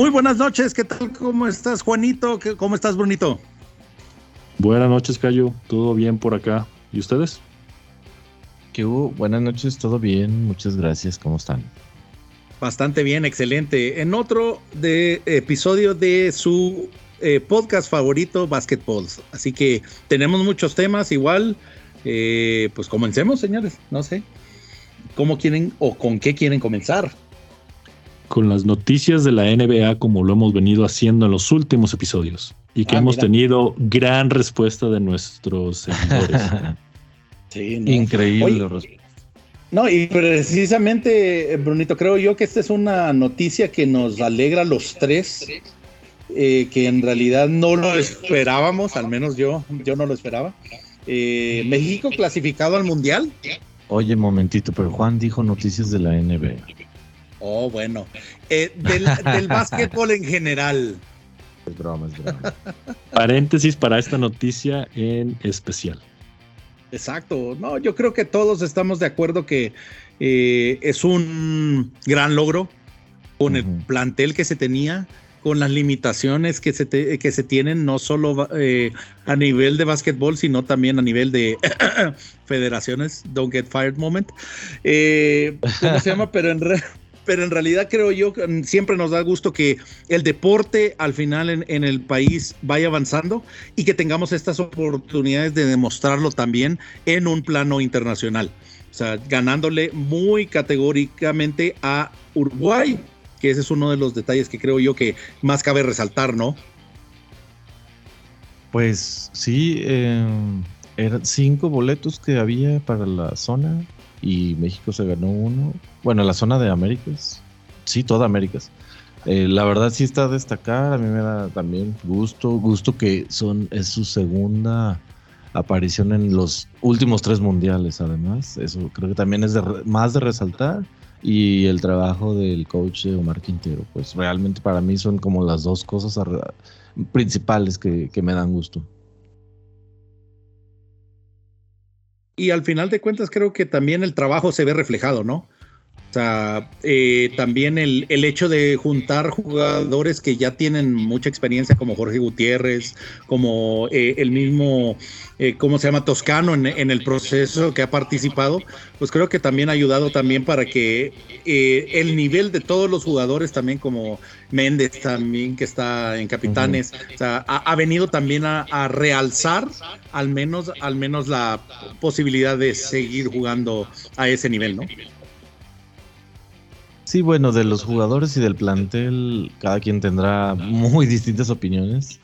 Muy buenas noches, ¿qué tal? ¿Cómo estás, Juanito? ¿Cómo estás, Brunito? Buenas noches, Cayo. ¿Todo bien por acá? ¿Y ustedes? ¿Qué hubo? Buenas noches, todo bien. Muchas gracias. ¿Cómo están? Bastante bien, excelente. En otro de episodio de su eh, podcast favorito, Basketballs. Así que tenemos muchos temas igual. Eh, pues comencemos, señores. No sé. ¿Cómo quieren o con qué quieren comenzar? Con las noticias de la NBA como lo hemos venido haciendo en los últimos episodios y que ah, hemos tenido gran respuesta de nuestros seguidores. sí, Increíble. no, y precisamente, Brunito, creo yo que esta es una noticia que nos alegra a los tres, eh, que en realidad no lo esperábamos, al menos yo, yo no lo esperaba. Eh, México clasificado al Mundial. Oye, momentito, pero Juan dijo noticias de la NBA. Oh, bueno. Eh, del, del básquetbol en general. Es broma, es broma. Paréntesis para esta noticia en especial. Exacto. No, yo creo que todos estamos de acuerdo que eh, es un gran logro con el plantel que se tenía, con las limitaciones que se, que se tienen, no solo eh, a nivel de básquetbol, sino también a nivel de federaciones. Don't get fired moment. ¿Cómo se llama? Pero en, realidad pero en realidad creo yo que mm, siempre nos da gusto que el deporte al final en, el país vaya avanzando y que tengamos estas oportunidades de demostrarlo también en un plano internacional. O sea, ganándole muy categóricamente a Uruguay, que ese es uno de los detalles que creo yo que más cabe resaltar, ¿no? Pues sí, eh, eran cinco boletos que había para la zona y México se ganó uno. Bueno, la zona de Américas, sí, toda Américas. Eh, la verdad sí está a destacar, a mí me da también gusto, gusto que son, es su segunda aparición en los últimos tres mundiales además, eso creo que también es de, más de resaltar y el trabajo del coach Omar Quintero, pues realmente para mí son como las dos cosas principales que, que me dan gusto. Y al final de cuentas creo que también el trabajo se ve reflejado, ¿no? O sea, eh, también el, el, hecho de juntar jugadores que ya tienen mucha experiencia, como Jorge Gutiérrez, como eh, el mismo, eh, ¿cómo se llama? Toscano en, en, el proceso que ha participado, pues creo que también ha ayudado también para que el nivel de todos los jugadores, también como Méndez también, que está en Capitanes, o sea, ha, venido también a, a, realzar al menos, al menos la posibilidad de seguir jugando a ese nivel, ¿no? Sí, bueno, de los jugadores y del plantel, cada quien tendrá muy distintas opiniones.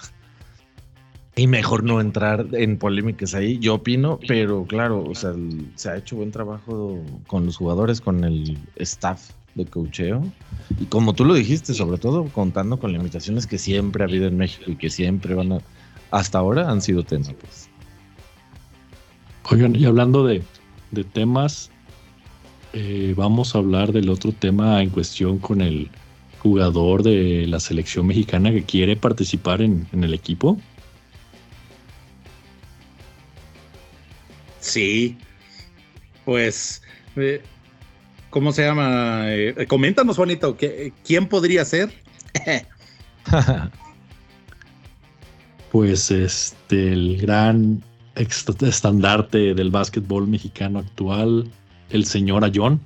Y mejor no entrar en polémicas ahí, yo opino, pero claro, o sea, se ha hecho buen trabajo con los jugadores, con el staff de cocheo. Y como tú lo dijiste, sobre todo contando con limitaciones que siempre ha habido en México y que siempre van a, hasta ahora han sido tensas. Pues. Oigan, y hablando de, de temas eh, vamos a hablar del otro tema en cuestión con el jugador de la selección mexicana que quiere participar en, el equipo. Sí, pues, eh, ¿cómo se llama? Eh, coméntanos, Juanito, ¿quién podría ser? pues este, el gran estandarte del básquetbol mexicano actual, el señor Ayón.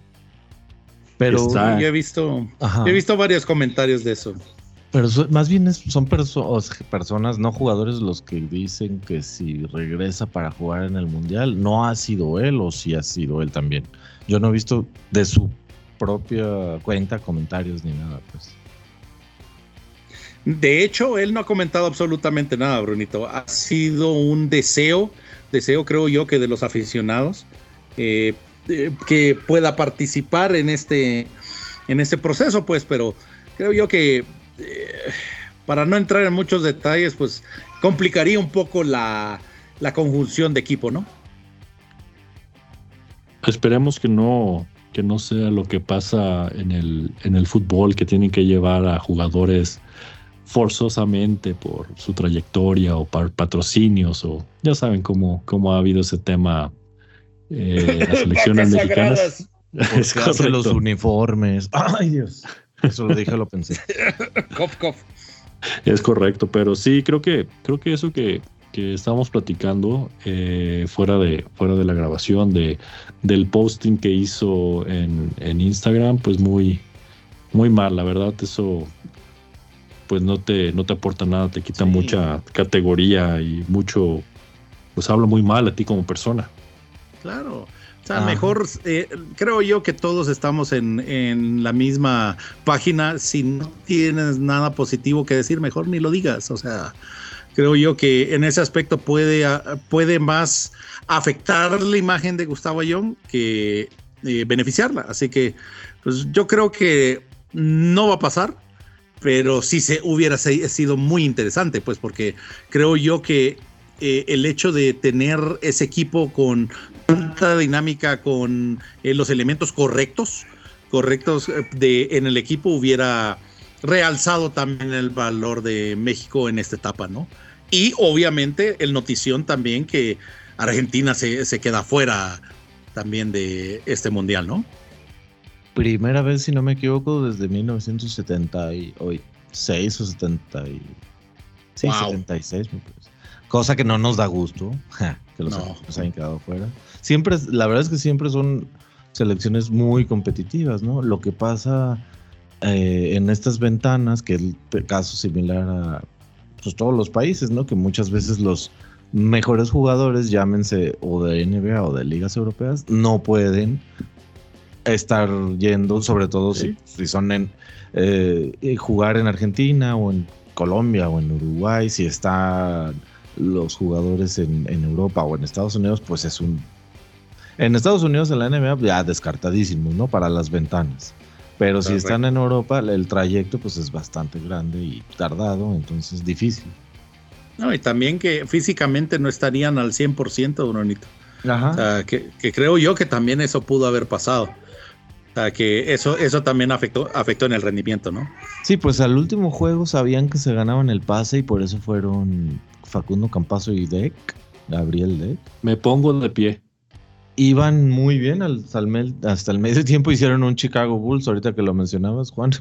Pero yo he visto, he visto varios comentarios de eso. Pero más bien son personas, no jugadores, los que dicen que si regresa para jugar en el Mundial, no ha sido él o si ha sido él también. Yo no he visto de su propia cuenta comentarios ni nada, pues. De hecho, él no ha comentado absolutamente nada, Brunito. Ha sido un deseo, deseo creo yo que de los aficionados, eh, eh, que pueda participar en este, en este proceso, pues, pero creo yo que eh, para no entrar en muchos detalles, pues complicaría un poco la, la conjunción de equipo, ¿no? Esperemos que no, que no sea lo que pasa en el, en el fútbol, que tienen que llevar a jugadores forzosamente por su trayectoria o por patrocinios o ya saben cómo, cómo ha habido ese tema eh, las selecciones mexicanas. Es los uniformes. Ay, Dios. Eso lo dije, lo pensé. cof, cof. Es correcto, pero sí, creo que, creo que eso que, que estábamos platicando eh, fuera, de, fuera de la grabación de, del posting que hizo en, en Instagram, pues muy, muy mal, la verdad, eso pues no te, no te aporta nada, te quita mucha categoría y mucho, pues habla muy mal a ti como persona. Claro. O sea, mejor eh, creo yo que todos estamos en, en, la misma página. Si no tienes nada positivo que decir, mejor ni lo digas. O sea, creo yo que en ese aspecto puede, puede más afectar la imagen de Gustavo Ayón que eh, beneficiarla. Así que, pues yo creo que no va a pasar pero sí se hubiera sido muy interesante, pues porque creo yo que eh, el hecho de tener ese equipo con tanta dinámica, con eh, los elementos correctos, correctos eh, de, en el equipo hubiera realzado también el valor de México en esta etapa, ¿no? Y obviamente el notición también que Argentina se, se queda fuera también de este mundial, ¿no? primera vez, si no me equivoco, desde 1976 o 70 y... Sí, 76, Cosa que no nos da gusto, que los no. hayan quedado fuera. Siempre, la verdad es que siempre son selecciones muy competitivas, ¿no? Lo que pasa eh, en estas ventanas, que es el caso similar a pues, todos los países, ¿no? Que muchas veces los mejores jugadores, llámense o de NBA o de ligas europeas, no pueden estar yendo, sobre todo si, son en eh, jugar en Argentina o en Colombia o en Uruguay, si están los jugadores en, Europa o en Estados Unidos, pues es un... En Estados Unidos en la NBA ya descartadísimo, ¿no? Para las ventanas. Pero si están en Europa, el trayecto pues es bastante grande y tardado, entonces difícil. No, y también que físicamente no estarían al 100%, Brunito. Ajá. O sea, que, que, creo yo que también eso pudo haber pasado que eso, eso también afectó, afectó en el rendimiento, ¿no? Sí, pues al último juego sabían que se ganaban el pase y por eso fueron Facundo Campazo y Deck, Gabriel Deck. Me pongo de pie. Iban muy bien hasta el, hasta el medio tiempo, hicieron un Chicago Bulls, ahorita que lo mencionabas, Juan.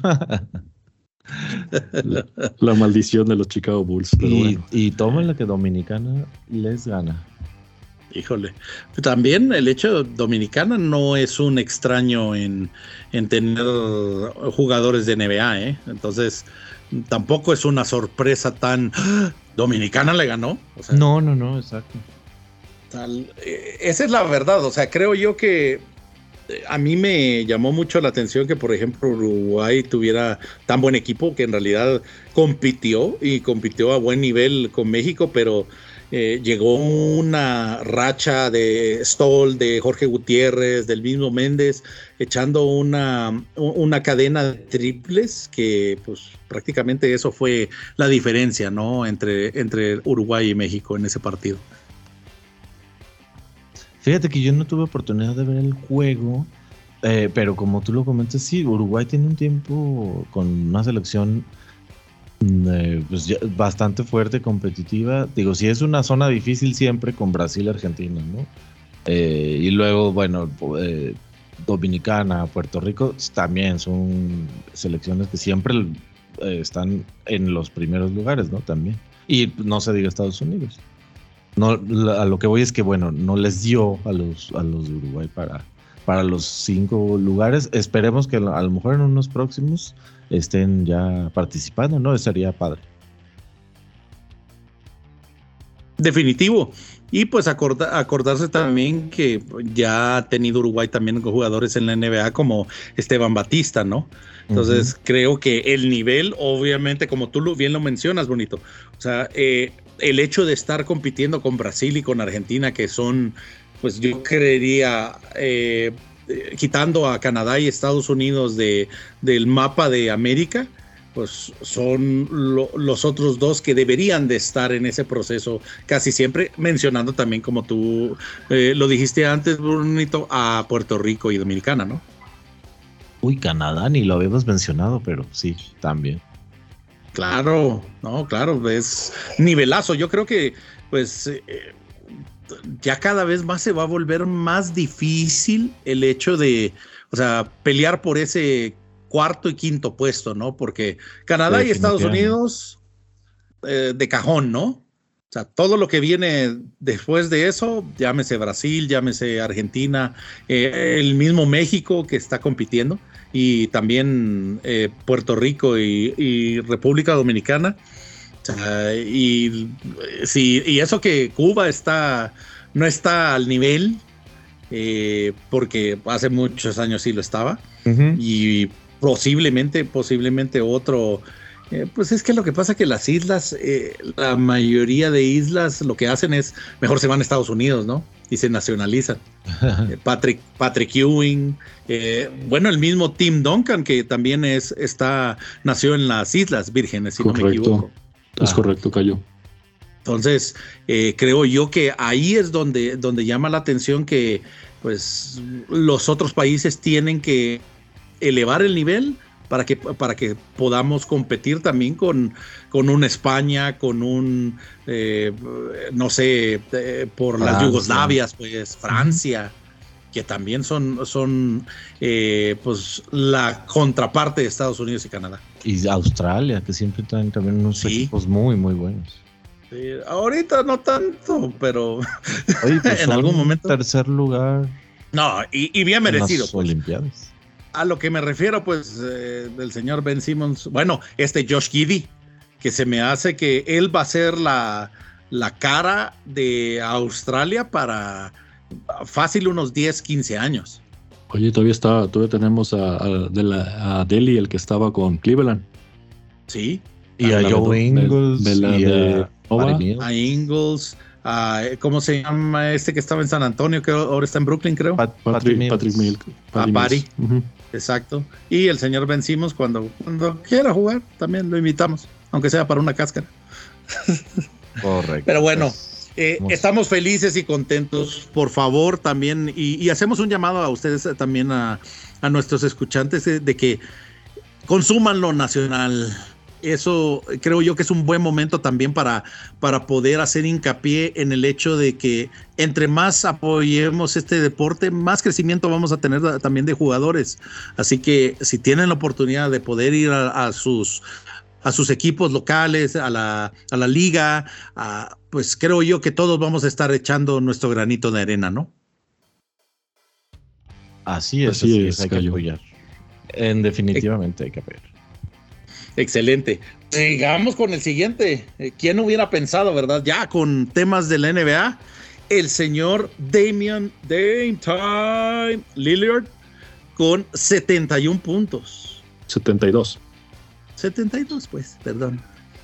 la, maldición de los Chicago Bulls. y, y tomen la que Dominicana les gana. Híjole. También el hecho Dominicana no es un extraño en, tener jugadores de NBA, ¿eh? Entonces, tampoco es una sorpresa tan. ¡Ah! Dominicana le ganó. no, no, no, exacto. Eh, esa es la verdad. O sea, creo yo que eh, a mí me llamó mucho la atención que, por ejemplo, Uruguay tuviera tan buen equipo que en realidad compitió y compitió a buen nivel con México, pero eh, llegó una racha de Stoll, de Jorge Gutiérrez, del mismo Méndez, echando una, una cadena de triples que pues prácticamente eso fue la diferencia, ¿no? Entre, entre Uruguay y México en ese partido. Fíjate que yo no tuve oportunidad de ver el juego, eh, pero como tú lo comentas, sí, Uruguay tiene un tiempo con una selección eh, pues bastante fuerte, competitiva. Digo, si es una zona difícil siempre con Brasil y Argentina, ¿no? Eh, y luego, bueno, Dominicana, Puerto Rico también son selecciones que siempre están en los primeros lugares, ¿no? También. Y no se diga Estados Unidos. No, a lo que voy es que, bueno, no les dio a los, a los de Uruguay para, para los cinco lugares. Esperemos que a lo mejor en unos próximos estén ya participando, ¿no? Estaría padre. Definitivo. Y pues acordarse también que ya ha tenido Uruguay también con jugadores en la NBA como Esteban Batista, ¿no? Entonces creo que el nivel, obviamente, como tú bien lo mencionas, bonito, o sea, eh, el hecho de estar compitiendo con Brasil y con Argentina, que son, pues yo creería, eh, quitando a Canadá y Estados Unidos de, del mapa de América, pues son los otros dos que deberían de estar en ese proceso casi siempre, mencionando también como tú eh, lo dijiste antes, Brunito, a Puerto Rico y Dominicana, ¿no? Uy, Canadá ni lo habíamos mencionado, pero sí, también. Claro, no, claro, es nivelazo. Yo creo que, pues, eh, ya cada vez más se va a volver más difícil el hecho de, o sea, pelear por ese cuarto y quinto puesto, ¿no? Porque Canadá y Estados Unidos eh, de cajón, ¿no? O sea, todo lo que viene después de eso, llámese Brasil, llámese Argentina, eh, el mismo México que está compitiendo y también eh, Puerto Rico y, República Dominicana. y, sí, y eso que Cuba está, no está al nivel, porque hace muchos años sí lo estaba, y posiblemente, posiblemente otro eh, pues es que lo que pasa es que las islas, eh, la mayoría de islas lo que hacen es, mejor se van a Estados Unidos, ¿no? Y se nacionalizan. Eh, Patrick, Patrick Ewing, bueno, el mismo Tim Duncan, que también es, está, nació en las Islas Vírgenes, si no me equivoco. Es correcto, cayó. Entonces, creo yo que ahí es donde, donde llama la atención que pues los otros países tienen que elevar el nivel para que, para que podamos competir también con, con un España, con un, eh, no sé, eh, por las Yugoslavias, pues Francia, que también son, son eh, pues la contraparte de Estados Unidos y Canadá. Y Australia, que siempre traen también unos equipos muy, muy buenos. ahorita no tanto, pero pues en algún momento. Tercer lugar. No, y, bien merecido. Pues. Olimpiadas a lo que me refiero, pues, eh, del señor Ben Simmons, bueno, este Josh Giddy, que se me hace que él va a ser la, la cara de Australia para fácil unos 10, 15 años. Oye, todavía está, todavía tenemos a, a, Delhi, el que estaba con Cleveland. Sí. Y a Joe Ingles. a Ingles. ¿Cómo se llama este que estaba en San Antonio? Que ahora está en Brooklyn, creo. Patrick, Milk. A Patty. Exacto. Y el señor vencimos cuando, cuando quiera jugar, también lo invitamos, aunque sea para una cáscara. Correcto. Pero bueno, eh, estamos felices y contentos. Por favor, también, y, hacemos un llamado a ustedes también, a, a nuestros escuchantes, eh, de que consuman lo nacional, eso creo yo que es un buen momento también para, para poder hacer hincapié en el hecho de que entre más apoyemos este deporte, más crecimiento vamos a tener también de jugadores. Así que si tienen la oportunidad de poder ir a, sus a sus equipos locales, a la, a la liga, pues creo yo que todos vamos a estar echando nuestro granito de arena, ¿no? Así es, así, es, hay que apoyar. En definitivamente hay que apoyar. Excelente. Sigamos con el siguiente. Eh, ¿Quién hubiera pensado, verdad? Ya con temas de la NBA, el señor Damian Dame Time Lillard con 71 puntos. 72. 72, pues, perdón.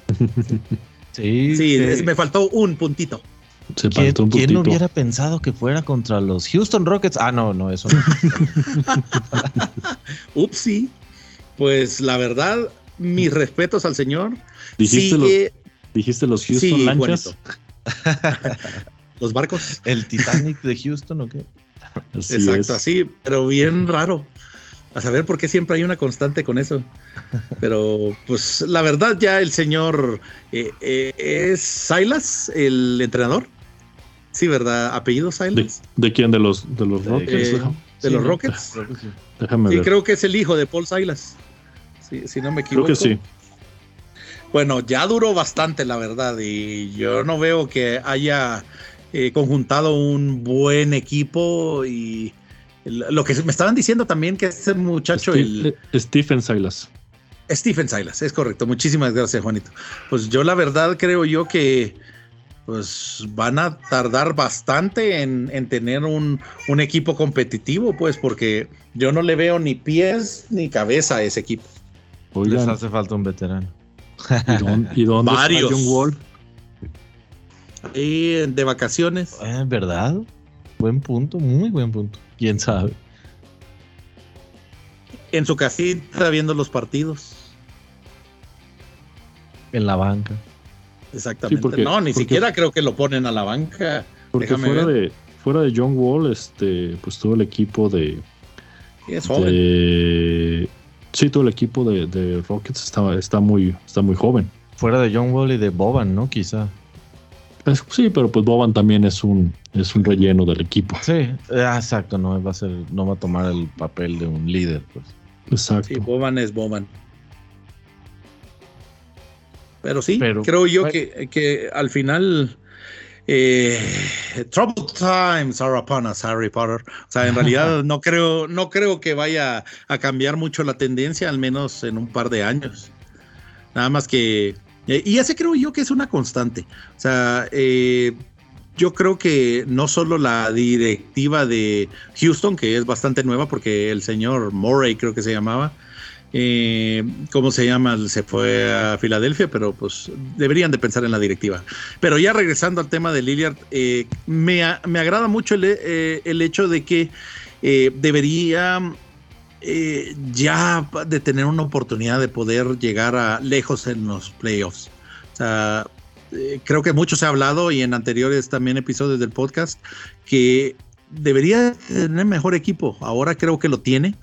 sí, sí me faltó un puntito. Se ¿Quién, un ¿Quién hubiera pensado que fuera contra los Houston Rockets? Ah, no, no, eso no. Upsi. Pues la verdad, mis respetos al señor. ¿Dijiste, los, ¿dijiste los Houston lanchas? los barcos. ¿El Titanic de Houston o qué? Exacto, así, pero bien raro. A saber por qué siempre hay una constante con eso. Pero, pues, la verdad, ya el señor eh, eh, es Silas, el entrenador. Sí, ¿verdad? ¿Apellido Silas? ¿De, quién? ¿De los, de los Rockets? Eh, de los Rockets. Déjame ver. creo que es el hijo de Paul Silas si, no me equivoco. Creo que sí. Bueno, ya duró bastante, la verdad, y yo no veo que haya eh, conjuntado un buen equipo y lo que me estaban diciendo también que ese muchacho el, eh, Stephen Silas. Stephen Silas, es correcto. Muchísimas gracias, Juanito. Pues yo la verdad creo yo que pues van a tardar bastante en, tener un, un, equipo competitivo, pues porque yo no le veo ni pies ni cabeza a ese equipo. Les hace falta un veterano. ¿Y dónde, Varios. John Wall? Y de vacaciones. Eh, ¿Verdad? Buen punto, muy buen punto. ¿Quién sabe? En su casita viendo los partidos. En la banca. Exactamente. no, ni siquiera creo que lo ponen a la banca. Porque fuera de, fuera de John Wall, este, pues todo el equipo de, es joven. Sí, todo el equipo de, Rockets está, está, muy, está muy joven. Fuera de John Wall y de Boban, ¿no? Quizá. sí, pero pues Boban también es un, es un relleno del equipo. Sí, eh, exacto, no va a ser, no va a tomar el papel de un líder, pues. Exacto. Sí, Boban es Boban. Pero sí, creo yo que, que, al final eh, troubled times are upon us, Harry Potter. O sea, en realidad no creo, no creo que vaya a cambiar mucho la tendencia, al menos en un par de años. Nada más que. Eh, y ese creo yo que es una constante. O sea, eh, yo creo que no solo la directiva de Houston, que es bastante nueva, porque el señor Murray creo que se llamaba, eh, ¿cómo se llama? Se fue a Filadelfia, pero pues deberían de pensar en la directiva. Pero ya regresando al tema de Lillard, eh, me, agrada mucho el, eh, hecho de que debería ya de tener una oportunidad de poder llegar a lejos en los playoffs. Creo que mucho se ha hablado y en anteriores también episodios del podcast que debería tener mejor equipo. Ahora creo que lo tiene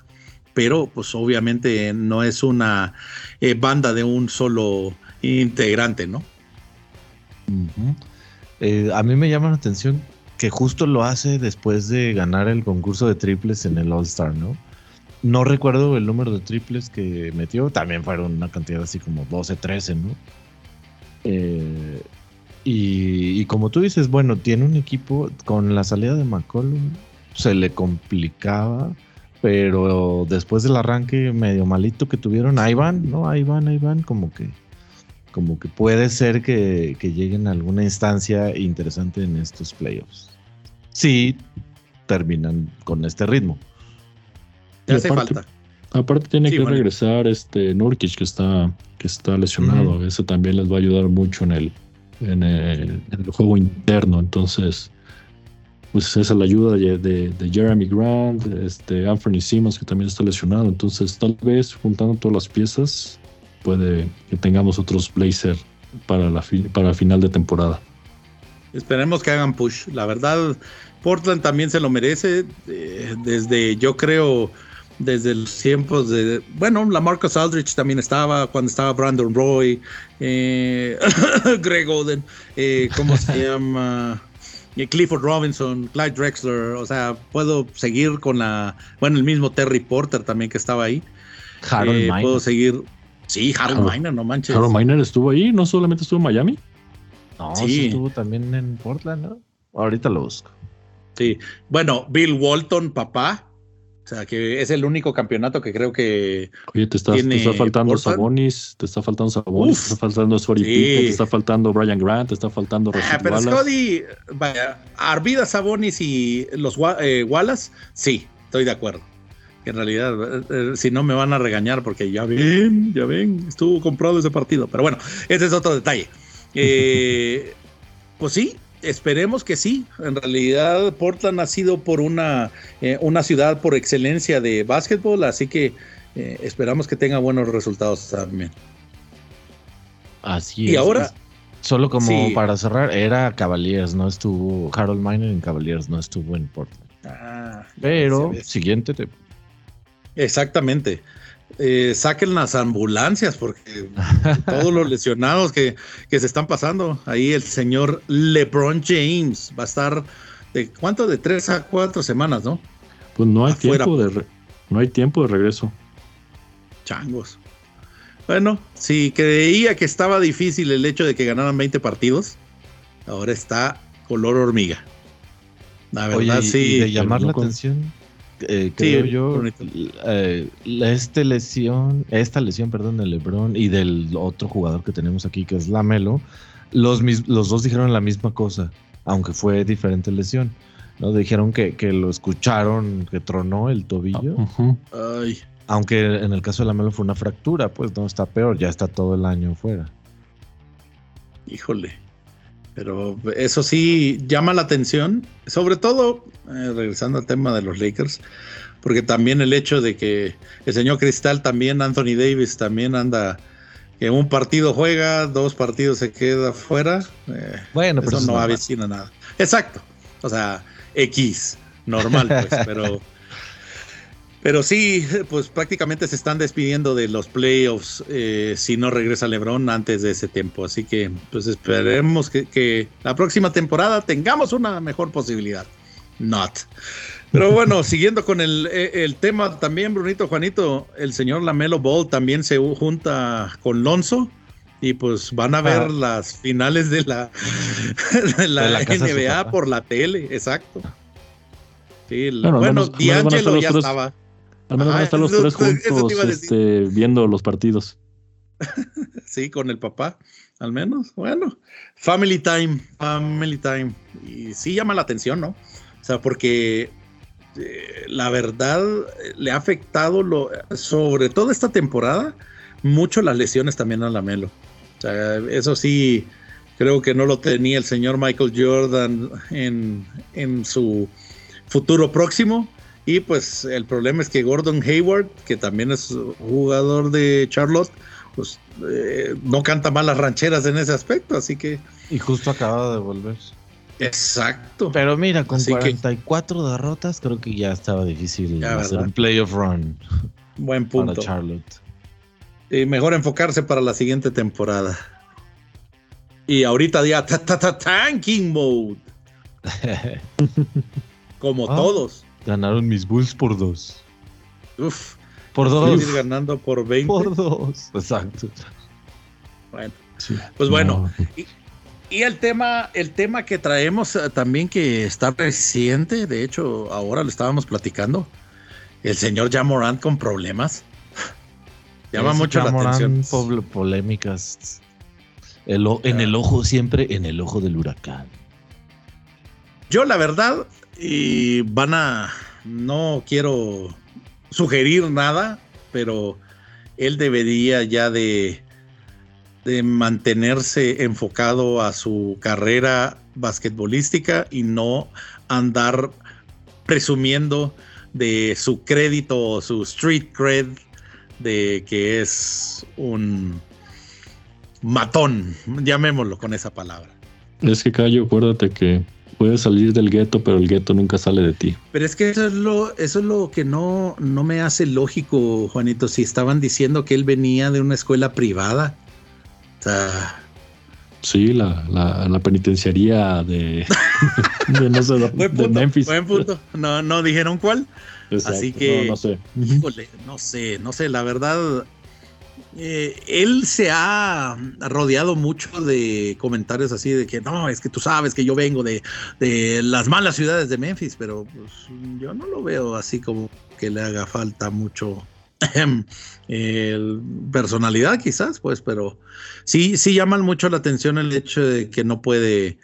pero pues obviamente no es una eh, banda de un solo integrante, ¿no? Eh, a mí me llama la atención que justo lo hace después de ganar el concurso de triples en el All Star, ¿no? No recuerdo el número de triples que metió, también fueron una cantidad así como 12, 13, ¿no? Eh, y, y, como tú dices, bueno, tiene un equipo con la salida de McCollum, se le complicaba pero después del arranque medio malito que tuvieron, ahí van, ¿no? Ahí van, ahí van, como que, como que puede ser que, lleguen a alguna instancia interesante en estos playoffs. Sí, terminan con este ritmo. Ya hace falta. Aparte tiene que regresar este Nurkic que está, que está lesionado. Eso también les va a ayudar mucho en el, en el juego interno. Entonces, pues esa es la ayuda de, Jeremy Grant, este Anthony Simmons que también está lesionado, entonces tal vez juntando todas las piezas puede que tengamos otros Blazer para la para final de temporada. Esperemos que hagan push. La verdad, Portland también se lo merece. Eh, desde, yo creo, desde los tiempos de. Bueno, la Marcus Aldrich también estaba, cuando estaba Brandon Roy, eh, Greg Oden, eh, ¿cómo se llama? Clifford Robinson, Clyde Drexler, o sea, puedo seguir con la, bueno, el mismo Terry Porter también que estaba ahí. Harold eh, Puedo seguir, sí, Harold, Miner, no manches. Harold Miner estuvo ahí, no solamente estuvo en Miami. No, sí. estuvo también en Portland, ¿no? Ahorita lo busco. Sí, bueno, Bill Walton, papá, o sea, que es el único campeonato que creo que. Oye, te, está faltando Sabonis, te está faltando Sabonis, te está faltando Scotty te está faltando Brian Grant, te está faltando Ah, pero Scotty, vaya, Arvida Sabonis y los eh, Wallace, sí, estoy de acuerdo. en realidad, eh, eh, si no me van a regañar porque ya ven, ya ven, estuvo comprado ese partido. Pero bueno, ese es otro detalle. pues sí, Esperemos que sí. En realidad, Portland ha sido por una, eh, una ciudad por excelencia de básquetbol, así que eh, esperamos que tenga buenos resultados también. Así es. Y ahora. Solo como para cerrar, era Cavaliers, no estuvo. Harold Miner en Cavaliers, no estuvo en Portland. Ah, Pero, siguiente. Te... Exactamente eh, saquen las ambulancias porque todos los lesionados que, se están pasando. Ahí el señor LeBron James va a estar de cuánto, de tres a cuatro semanas, ¿no? Pues no hay tiempo de no hay tiempo de regreso. Changos. Bueno, si creía que estaba difícil el hecho de que ganaran 20 partidos, ahora está color hormiga. La verdad, sí. de llamar la atención eh, creo yo, eh, este lesión, esta lesión, perdón, de LeBron y del otro jugador que tenemos aquí, que es Lamelo, los, los dos dijeron la misma cosa, aunque fue diferente lesión. ¿no? Dijeron que, lo escucharon, que tronó el tobillo. Aunque en el caso de Lamelo fue una fractura, pues no está peor, ya está todo el año fuera. Híjole. Pero eso sí llama la atención, sobre todo, eh, regresando al tema de los Lakers, porque también el hecho de que el señor Cristal también, Anthony Davis también anda, que un partido juega, dos partidos se queda fuera. Eh, bueno, pero eso no avecina nada. Exacto, o sea, X, normal, pues, pero pero sí, pues prácticamente se están despidiendo de los playoffs eh, si no regresa LeBron antes de ese tiempo. Así que pues esperemos que, la próxima temporada tengamos una mejor posibilidad. not. Pero bueno, siguiendo con el, e, el, tema también, Brunito, Juanito, el señor Lamelo Ball también se junta con Lonzo y pues van a ver ah. las finales de la, de la, NBA por la tele, exacto. Sí, bueno, D'Angelo ya estaba. Al menos van a estar los tres juntos este, viendo los partidos. sí, con el papá, al menos. Bueno, family time, family time. Y sí llama la atención, ¿no? O sea, porque eh, la verdad le ha afectado, lo, sobre todo esta temporada, mucho las lesiones también a la Melo. O sea, eso sí, creo que no lo tenía el señor Michael Jordan en, en su futuro próximo. Y pues el problema es que Gordon Hayward, que también es jugador de Charlotte, pues eh, no canta mal las rancheras en ese aspecto, así que... Y justo acaba de volver. Exacto. Pero mira, con 44 derrotas creo que ya estaba difícil hacer un playoff run. Buen punto. Para Charlotte. Y mejor enfocarse para la siguiente temporada. Y ahorita ya tanking mode. Como ah, todos. Ganaron mis Bulls por dos. Uf. Por dos. Ir ganando por 20. Por dos. Exacto. Bueno. Pues bueno. Y, el tema, el tema que traemos eh, también que está reciente, de hecho, ahora lo estábamos platicando. El señor Jamorant con problemas. Llama mucho la atención. polémicas. en el ojo, siempre en el ojo del huracán. Yo, la verdad, y van a, no quiero sugerir nada, pero él debería ya de, de mantenerse enfocado a su carrera basquetbolística y no andar presumiendo de su crédito o su street cred de que es un matón, llamémoslo con esa palabra. Es que Cayo, acuérdate que puedes salir del gueto, pero el gueto nunca sale de ti. Pero es que eso es lo, eso es lo que no, no me hace lógico, Juanito. Si estaban diciendo que él venía de una escuela privada. O sea. Sí, la, la, penitenciaría de, de, Memphis. Buen punto. No, no dijeron cuál. Así que. No, no sé. Híjole, no sé, no sé. La verdad, eh, él se ha rodeado mucho de comentarios así de que no, es que tú sabes que yo vengo de, las malas ciudades de Memphis, pero pues, yo no lo veo así como que le haga falta mucho personalidad quizás, pues, pero sí, sí llaman mucho la atención el hecho de que no puede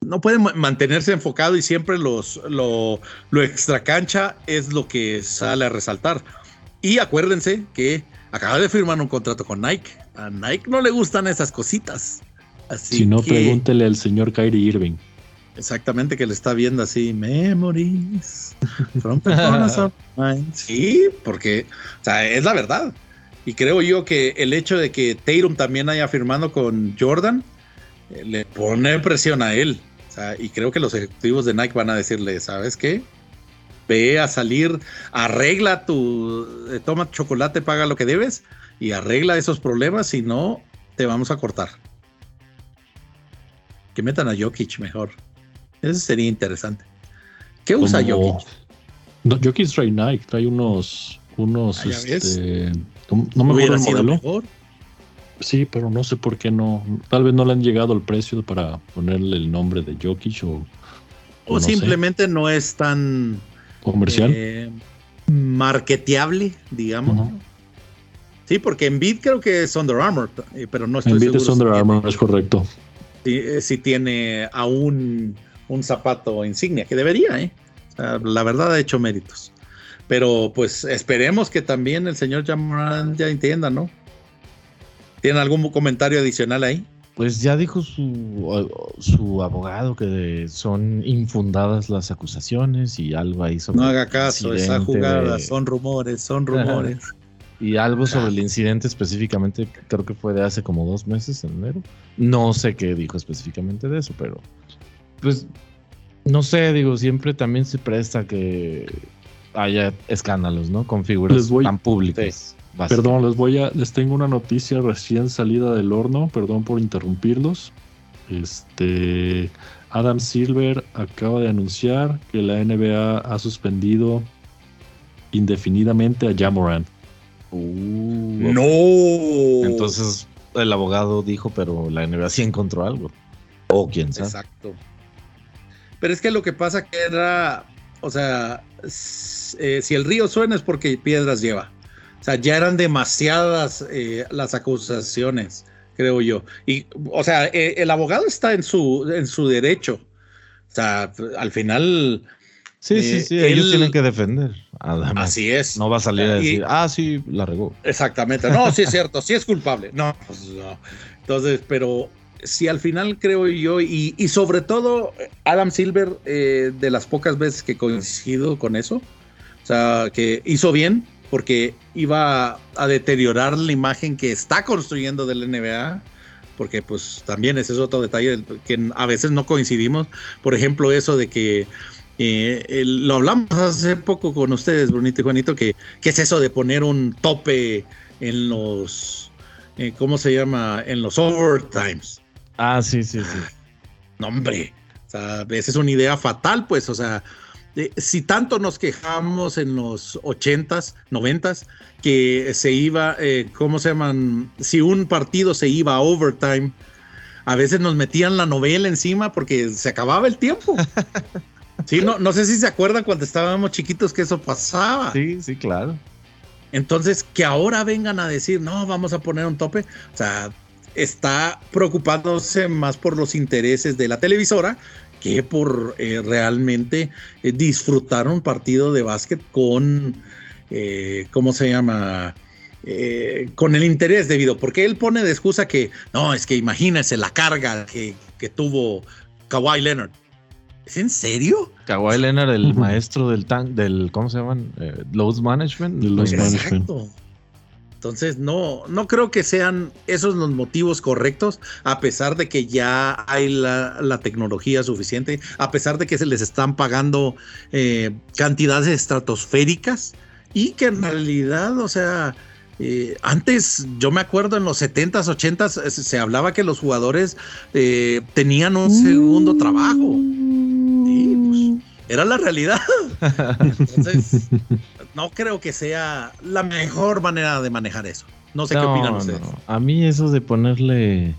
no puede mantenerse enfocado y siempre los, lo, lo extra cancha es lo que sale a resaltar. Y acuérdense que acaba de firmar un contrato con Nike. A Nike no le gustan esas cositas. Así si no, pregúntele al señor Kyrie Irving. Exactamente, que le está viendo así, memories from Sí, porque, o sea, es la verdad. Y creo yo que el hecho de que Tatum también haya firmado con Jordan eh, le pone presión a él. O sea, y creo que los ejecutivos de Nike van a decirle, ¿sabes qué? Ve a salir, arregla tu, eh, toma chocolate, paga lo que debes y arregla esos problemas, si no, te vamos a cortar. Que metan a Jokic mejor. Eso sería interesante. ¿Qué usa Jokic? No, Jokic trae Nike, trae unos, unos, ah, este, no, me acuerdo el modelo. Sí, pero no sé por qué no. Tal vez no le han llegado el precio para ponerle el nombre de Jokic o. O, simplemente no es tan comercial. Eh, marketeable, digamos. Sí, porque en Bid creo que es Under Armour, eh, pero no estoy seguro. es Under Armour, es correcto. Eh, si, tiene aún un zapato insignia, que debería, ¿eh? la verdad ha hecho méritos. Pero pues esperemos que también el señor Jamoran ya entienda, ¿no? ¿Tiene algún comentario adicional ahí? Pues ya dijo su, su abogado que son infundadas las acusaciones y algo ahí sobre. No haga caso, esa jugada, son rumores, son rumores. y algo sobre el incidente específicamente, creo que fue de hace como dos meses, en enero. No sé qué dijo específicamente de eso, pero. Pues. No sé, digo, siempre también se presta que haya escándalos, ¿no? Con figuras tan públicas. Perdón, les voy a, les tengo una noticia recién salida del horno, perdón por interrumpirlos. Este Adam Silver acaba de anunciar que la NBA ha suspendido indefinidamente a Jamoran. Uh, no. Entonces el abogado dijo, pero la NBA sí encontró algo. O quién sabe. Exacto. Pero es que lo que pasa que era, o sea, eh, si el río suena es porque piedras lleva. O sea, ya eran demasiadas eh, las acusaciones, creo yo. Y, o sea, eh, el abogado está en su, en su derecho. O sea, al final. Sí, sí, sí, ellos tienen que defender. Así es. No va a salir a decir, ah, sí, la regó. Exactamente. No, sí es cierto, sí es culpable. No, pues no. Entonces, pero si al final creo yo, y, sobre todo Adam Silver, eh, de las pocas veces que coincido con eso, o sea, que hizo bien porque iba a deteriorar la imagen que está construyendo del NBA, porque pues también ese es otro detalle que a veces no coincidimos. Por ejemplo, eso de que eh, lo hablamos hace poco con ustedes, Brunito y Juanito, que qué es eso de poner un tope en los, eh, ¿cómo se llama? En los overtimes. Ah, sí, sí, sí. No, hombre, o sea, esa es una idea fatal, pues, o sea, si tanto nos quejamos en los 80s, 90s, que se iba, eh, ¿cómo se llaman? Si un partido se iba a overtime, a veces nos metían la novela encima porque se acababa el tiempo. Sí, no, no sé si se acuerdan cuando estábamos chiquitos que eso pasaba. Sí, sí, claro. Entonces, que ahora vengan a decir, no, vamos a poner un tope. O sea, está preocupándose más por los intereses de la televisora que por eh, realmente eh, disfrutar un partido de básquet con, eh, ¿cómo se llama? con el interés debido, porque él pone de excusa que, no, es que imagínense la carga que, que tuvo Kawhi Leonard. ¿Es en serio? Kawhi Leonard, el maestro del tank, del, ¿cómo se llaman? load management. Load management. Entonces, no, no creo que sean esos los motivos correctos, a pesar de que ya hay la, tecnología suficiente, a pesar de que se les están pagando eh, cantidades estratosféricas y que en realidad, o sea, eh, antes, yo me acuerdo en los 70s, 80s, eh, se hablaba que los jugadores tenían un segundo trabajo. Era la realidad. Entonces, no creo que sea la mejor manera de manejar eso. No sé qué opinan ustedes. A mí eso de ponerle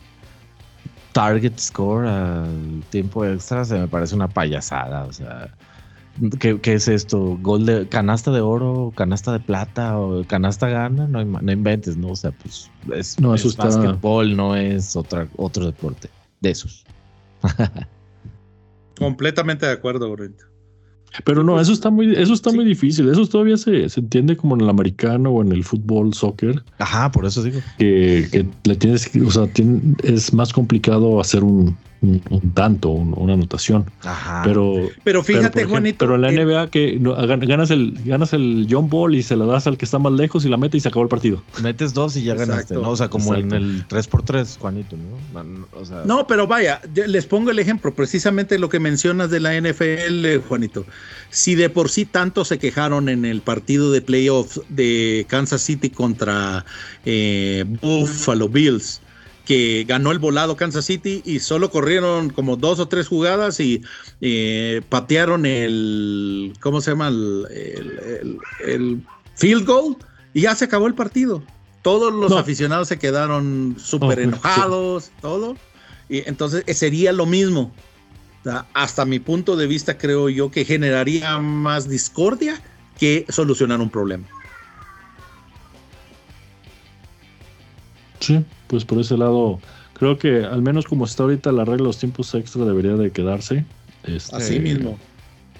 target score al tiempo extra se me parece una payasada. O sea, ¿qué, es esto? ¿Gol de canasta de oro, canasta de plata o canasta gana? No, no inventes, ¿no? O sea, pues es, no, es básquetbol, no es otra, otro deporte de esos. Completamente de acuerdo, Brent. Pero no, eso está muy, eso está muy difícil. Eso todavía se, se, entiende como en el americano o en el fútbol, soccer. Ajá, por eso digo. Que, que le tienes, o sea, es más complicado hacer un, un, tanto, una anotación. Ajá. Pero, pero fíjate, Juanito. Pero en la NBA que ganas el, ganas el John Ball y se la das al que está más lejos y la mete y se acabó el partido. Metes dos y ya ganaste, ¿no? O sea, como en el 3x3, Juanito, ¿no? O sea, no, pero vaya, les pongo el ejemplo, precisamente lo que mencionas de la NFL, Juanito. Si de por sí tanto se quejaron en el partido de playoffs de Kansas City contra eh, Buffalo Bills que ganó el volado Kansas City y solo corrieron como dos o tres jugadas y eh, patearon el, ¿cómo se llama? El, field goal y ya se acabó el partido. Todos los aficionados se quedaron súper enojados, todo. Y entonces eh, sería lo mismo. hasta mi punto de vista creo yo que generaría más discordia que solucionar un problema. Sí, pues por ese lado, creo que al menos como está ahorita la regla de los tiempos extra debería de quedarse. Este, Así mismo.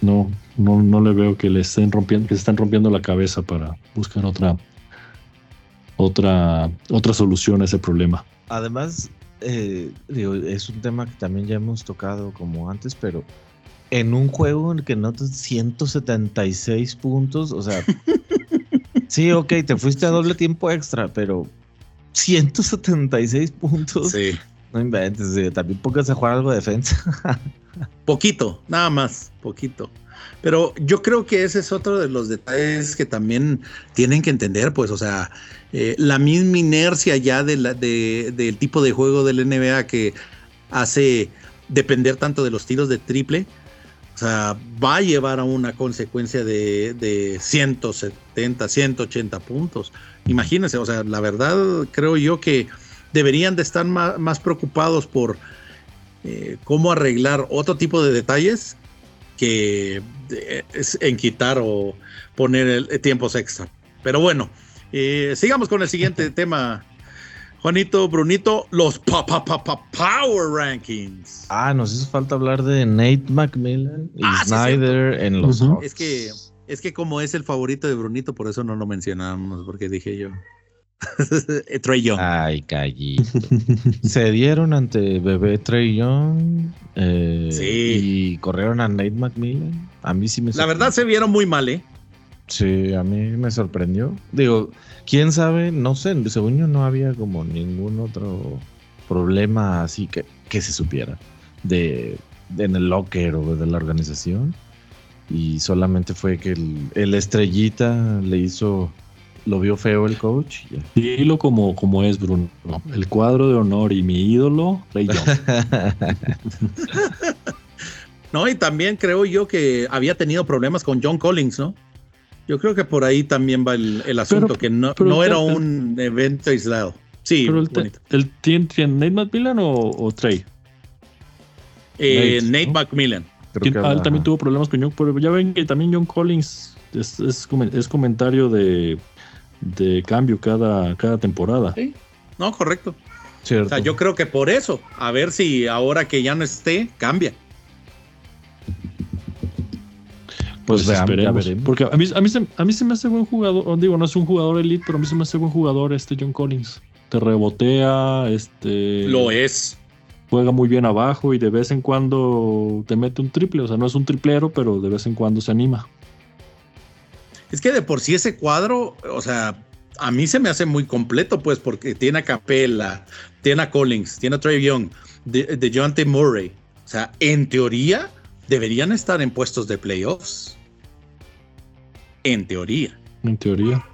No, no, no le veo que le estén rompiendo, que se estén rompiendo la cabeza para buscar otra, otra, otra solución a ese problema. Además, eh, digo, es un tema que también ya hemos tocado como antes, pero en un juego en el que notas 176 puntos, o sea, sí, ok, te fuiste a doble tiempo extra, pero 176 puntos. Sí. No inventes, también pongas a jugar algo de defensa. poquito, nada más, poquito. Pero yo creo que ese es otro de los detalles que también tienen que entender, pues, o sea, eh, la misma inercia ya de la, de, del tipo de juego del NBA que hace depender tanto de los tiros de triple, o sea, va a llevar a una consecuencia de, de 170, 180 puntos. Imagínense, o sea, la verdad creo yo que deberían de estar más, preocupados por eh, cómo arreglar otro tipo de detalles que en quitar o poner el, tiempos extra. Pero bueno, eh, sigamos con el siguiente tema. Juanito, Brunito, los pa, pa, pa, Power Rankings. Ah, nos hizo falta hablar de Nate McMillan y ah, Snyder en los Es que, es que como es el favorito de Brunito, por eso no lo mencionamos, porque dije yo. Trey Young. Ay, callito. Se dieron ante bebé Trey Young eh, y corrieron a Nate McMillan. A mí sí me La verdad se vieron muy mal, ¿eh? Sí, a mí me sorprendió. Digo, quién sabe, no sé, según yo no había como ningún otro problema así que, que se supiera de, en el locker o de la organización. Y solamente fue que el, estrellita le hizo, lo vio feo el coach. Dilo como, como es, Bruno. El cuadro de honor y mi ídolo, Rey no, y también creo yo que había tenido problemas con John Collins, ¿no? Yo creo que por ahí también va el, asunto, que no, no era un evento aislado. Sí, pero el, ¿tiene, Nate McMillan o, Trey? Eh, Nate, McMillan. Ah, él también tuvo problemas con John, pero ya ven que también John Collins es, es, comentario de, de, cambio cada, cada temporada. Sí, no, correcto. O sea, yo creo que por eso, a ver si ahora que ya no esté, cambia. Pues, pues esperemos. Porque a mí, a, mí se, a mí se me hace buen jugador. Digo, no es un jugador elite, pero a mí se me hace buen jugador este John Collins. Te rebotea, este. Lo es. Juega muy bien abajo y de vez en cuando te mete un triple. O sea, no es un triplero, pero de vez en cuando se anima. Es que de por sí ese cuadro, o sea, a mí se me hace muy completo, pues, porque tiene a Capella, tiene a Collins, tiene a Trey Young, de, de John T. Murray. O sea, en teoría, deberían estar en puestos de playoffs. En teoría. En teoría.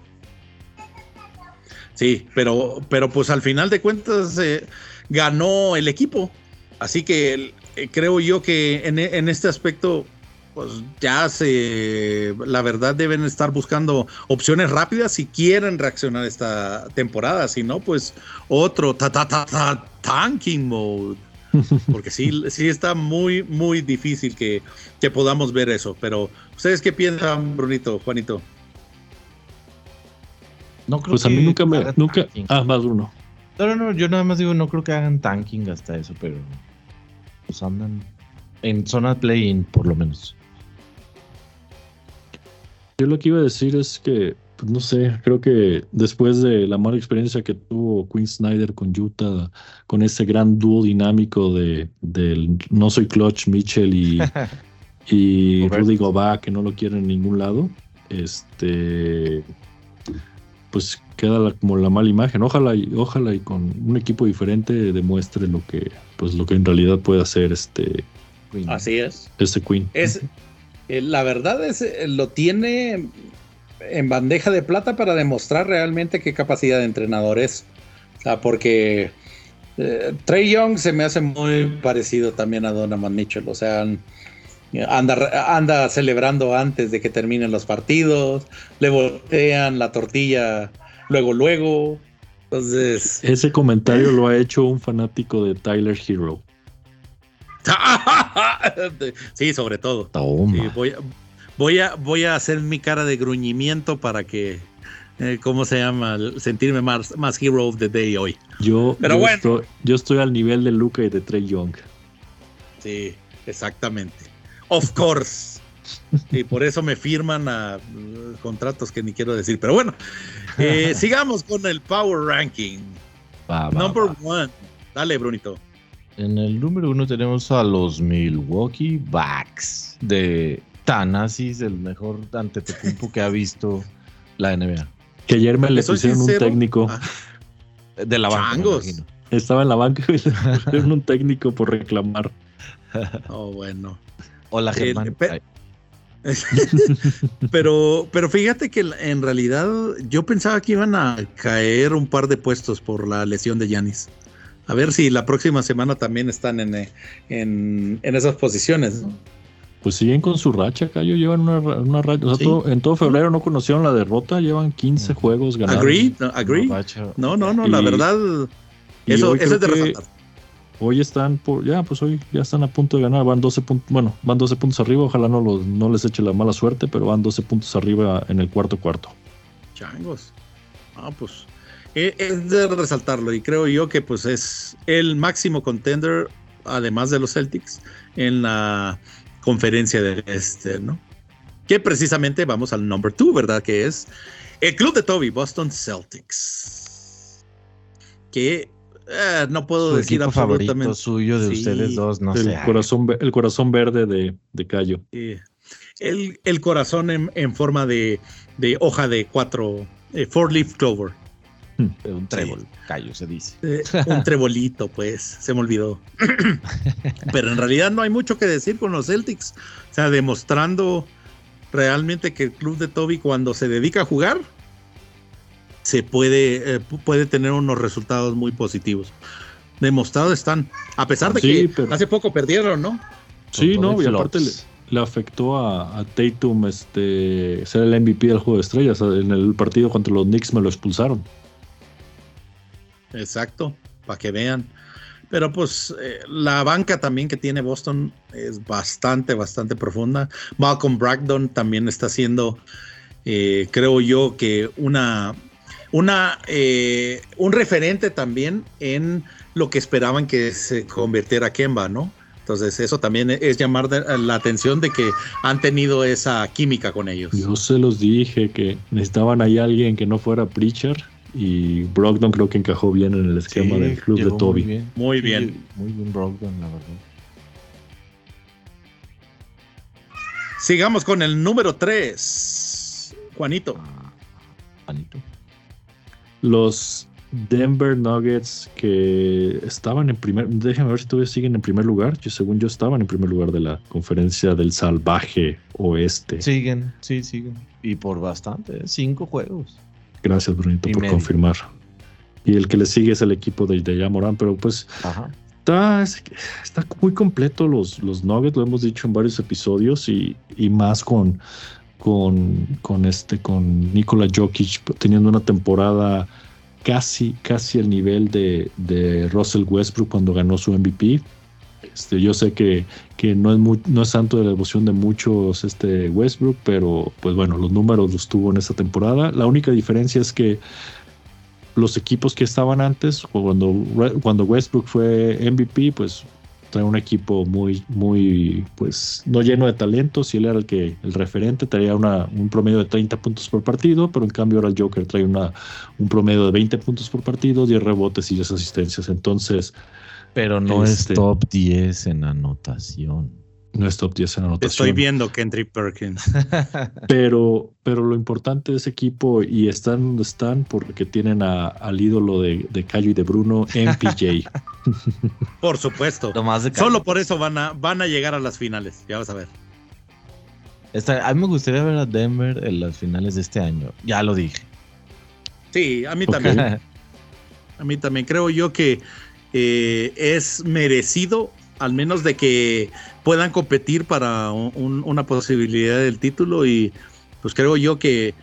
Sí, pero, pero pues al final de cuentas eh, ganó el equipo. Así que eh, creo yo que en, en, este aspecto, pues ya se, la verdad deben estar buscando opciones rápidas si quieren reaccionar esta temporada. Si no, pues otro ta, ta, ta, ta tanking mode. Porque sí, sí está muy, muy difícil que, que podamos ver eso. Pero, ¿ustedes qué piensan, Brunito, Juanito? No creo pues a mí nunca me. Nunca, ah, más uno. No, no, no, yo nada más digo, no creo que hagan tanking hasta eso, pero. Pues andan en zona play-in, por lo menos. Yo lo que iba a decir es que pues no sé, creo que después de la mala experiencia que tuvo Quinn Snyder con Utah, con ese gran dúo dinámico de del no soy Clutch, Mitchell y, y Rudy Gobert, que no lo quieren en ningún lado, este pues queda como la mala imagen. Ojalá y, ojalá y con un equipo diferente demuestre lo que, pues lo que en realidad puede hacer este Así es. Ese Queen. Es, eh, la verdad es, eh, lo tiene en bandeja de plata para demostrar realmente qué capacidad de entrenador es. O sea, porque eh, Trey Young se me hace muy parecido también a Donovan Mitchell. O sea, anda, anda celebrando antes de que terminen los partidos, le voltean la tortilla luego, luego. Entonces. Ese comentario lo ha hecho un fanático de Tyler Hero. sí, sobre todo. voy, Voy a, voy a hacer mi cara de gruñimiento para que, eh, ¿cómo se llama? Sentirme más, más hero of the day hoy. Yo, Pero bueno. estoy, yo estoy al nivel de Luca y de Trey Young. Sí, exactamente. Of course. y por eso me firman a uh, contratos que ni quiero decir. Pero bueno, eh, sigamos con el Power Ranking. Number one. Dale, Brunito. En el número uno tenemos a los Milwaukee Bucks de Tanasis, el mejor Antetokounmpo que ha visto la NBA. Que ayer me le pusieron un técnico. Ah. De la banca. Estaba en la banca y le pusieron un técnico por reclamar. Oh, bueno. Hola, eh, Germán. pero, pero fíjate que en realidad yo pensaba que iban a caer un par de puestos por la lesión de Yanis. A ver si la próxima semana también están en, en, en esas posiciones. Pues siguen con su racha, Cayo. Llevan una, una racha. en todo febrero no conocieron la derrota. Llevan 15 juegos ganados. Agree, agree. No, no, no, la verdad. Eso, eso es de resaltar. Hoy están por, ya, pues hoy ya están a punto de ganar, van 12 puntos, bueno, van 12 puntos arriba, ojalá no, los, no les eche la mala suerte, pero van 12 puntos arriba en el cuarto cuarto. Changos. Ah, pues es de resaltarlo y creo yo que pues es el máximo contender, además de los Celtics, en la conferencia del este, ¿no? Que precisamente vamos al number two, ¿verdad? Que es el club de Toby, Boston Celtics. Que eh, no puedo decir absolutamente suyo de ustedes dos, no el sé. Corazón, el corazón verde de, de Cayo. El, el, corazón en, en forma de, de, hoja de cuatro, eh, four leaf clover. Hmm. Un trébol, Cayo se dice. Eh, un trebolito, pues, se me olvidó. Pero en realidad no hay mucho que decir con los Celtics. O sea, demostrando realmente que el club de Toby cuando se dedica a jugar, se puede, eh, puede tener unos resultados muy positivos. Demostrado están, a pesar de que hace poco perdieron, ¿no? Sí, no, y aparte le, afectó a, Tatum este, ser el MVP del juego de estrellas. En el partido contra los Knicks me lo expulsaron. Exacto, para que vean. Pero pues eh, la banca también que tiene Boston es bastante, bastante profunda. Malcolm Bragdon también está haciendo, eh, creo yo, que una, una, eh, un referente también en lo que esperaban que se convirtiera Kemba, ¿no? Entonces eso también es llamar la atención de que han tenido esa química con ellos. Yo se los dije que necesitaban ahí alguien que no fuera preacher y Brogdon creo que encajó bien en el esquema del club de Toby. Muy bien. Muy bien, muy bien Brogdon, la verdad. Sigamos con el número 3. Juanito. Ah, Juanito los Denver Nuggets que estaban en primer, déjenme ver si todavía siguen en primer lugar. Yo, según yo, estaban en primer lugar de la conferencia del salvaje oeste. Siguen, sí, siguen. Y por bastante, ¿eh? cinco juegos. Gracias, Brunito, por confirmar. Y el que le sigue es el equipo de, de Morán, pero pues Está, está muy completo los, los Nuggets, lo hemos dicho en varios episodios y, y más con con, este, con Nikola Jokic teniendo una temporada casi, casi el nivel de, de Russell Westbrook cuando ganó su MVP. Este, yo sé que, que no, es muy, no es santo de la devoción de muchos este Westbrook, pero pues bueno, los números los tuvo en esta temporada. La única diferencia es que los equipos que estaban antes, cuando, cuando Westbrook fue MVP, pues trae un equipo muy, muy, pues, no lleno de talentos. Y él era el que, el referente, traía una, un promedio de 30 puntos por partido, pero en cambio ahora el Joker trae una, un promedio de 20 puntos por partido, 10 rebotes y 10 asistencias. Entonces. Pero no es este top 10 en anotación. No es top 10 en anotación. Estoy viendo Kendrick Perkins. pero, pero lo importante de ese equipo, y están donde están, porque tienen al ídolo de, de Cayo y de Bruno, MPJ. por supuesto. Solo por eso van a, van a llegar a las finales. Ya vas a ver. a mí me gustaría ver a Denver en las finales de este año. Ya lo dije. Sí, a mí también. a mí también. Creo yo que eh, es merecido al menos de que puedan competir para una posibilidad del título y pues creo yo que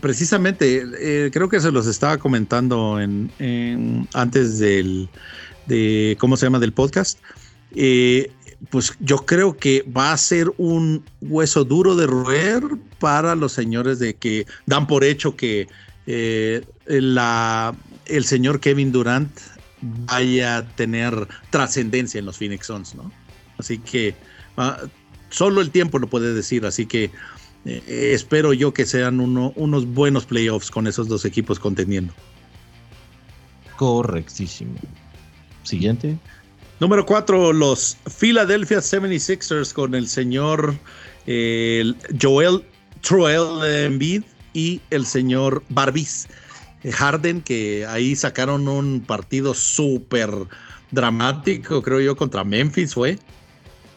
precisamente eh, creo que se los estaba comentando en, antes del de cómo se llama del podcast. Eh, pues yo creo que va a ser un hueso duro de roer para los señores de que dan por hecho que eh, la, el señor Kevin Durant vaya a tener trascendencia en los Phoenix Suns, ¿no? Así que ah, solo el tiempo lo puede decir, así que eh, espero yo que sean unos buenos playoffs con esos dos equipos contendiendo. Correctísimo. Siguiente. Número cuatro, los Philadelphia 76ers con el señor eh, Joel Troel Embiid y el señor Barbies. Harden, que ahí sacaron un partido súper dramático, creo yo, contra Memphis fue.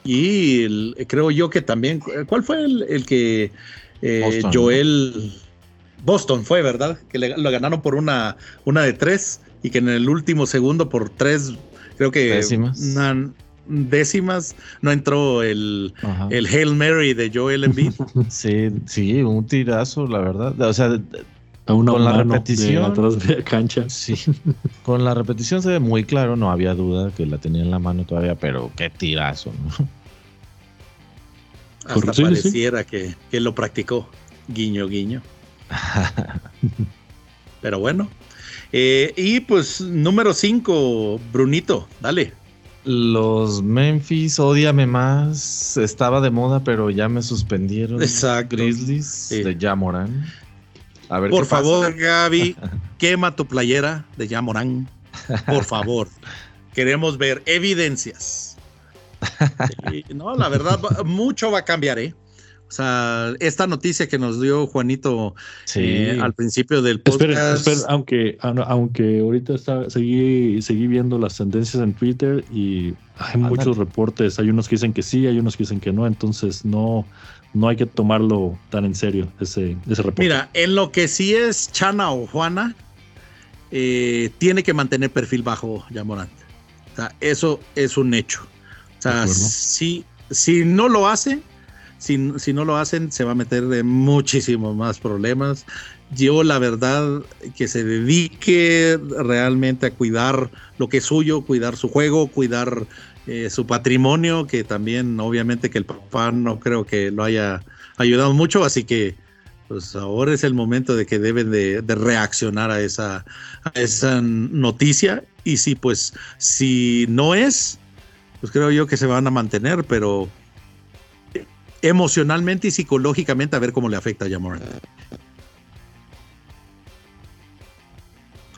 Y creo yo que también, ¿cuál fue el, que eh, Joel Boston fue, verdad? Que le, lo ganaron por una, una de tres y que en el último segundo por tres Creo que décimas, décimas no entró el, el Hail Mary de Joel Embiid. sí, sí, un tirazo, la verdad. O sea, una con la repetición de cancha. Sí. con la repetición se ve muy claro, no había duda que la tenía en la mano todavía, pero qué tirazo, ¿no? Hasta pareciera que, que, lo practicó. Guiño, guiño. pero bueno. Eh, y pues número 5, Brunito, dale. Los Memphis, odiame más. Estaba de moda, pero ya me suspendieron. Exacto. Grizzlies de Jamoran. Por favor, Gaby, quema tu playera de Yamorán. Por favor. Queremos ver evidencias. no, la verdad, mucho va a cambiar, ¿eh? O sea, esta noticia que nos dio Juanito eh, al principio del podcast. aunque, aunque ahorita está, seguí, seguí viendo las tendencias en Twitter y hay muchos reportes. Hay unos que dicen que sí, hay unos que dicen que no. Entonces, no, no hay que tomarlo tan en serio ese, ese reporte. Mira, en lo que sí es Chana o Juana, eh, tiene que mantener perfil bajo Yamorant. O sea, eso es un hecho. O sea, si, si no lo hace, si, si, no lo hacen, se va a meter de muchísimos más problemas. Yo, la verdad, que se dedique realmente a cuidar lo que es suyo, cuidar su juego, cuidar eh, su patrimonio, que también obviamente que el papá no creo que lo haya ayudado mucho, así que pues ahora es el momento de que deben de, reaccionar a esa, esa noticia y si pues si no es, pues creo yo que se van a mantener, pero emocionalmente y psicológicamente a ver cómo le afecta a Jamorant.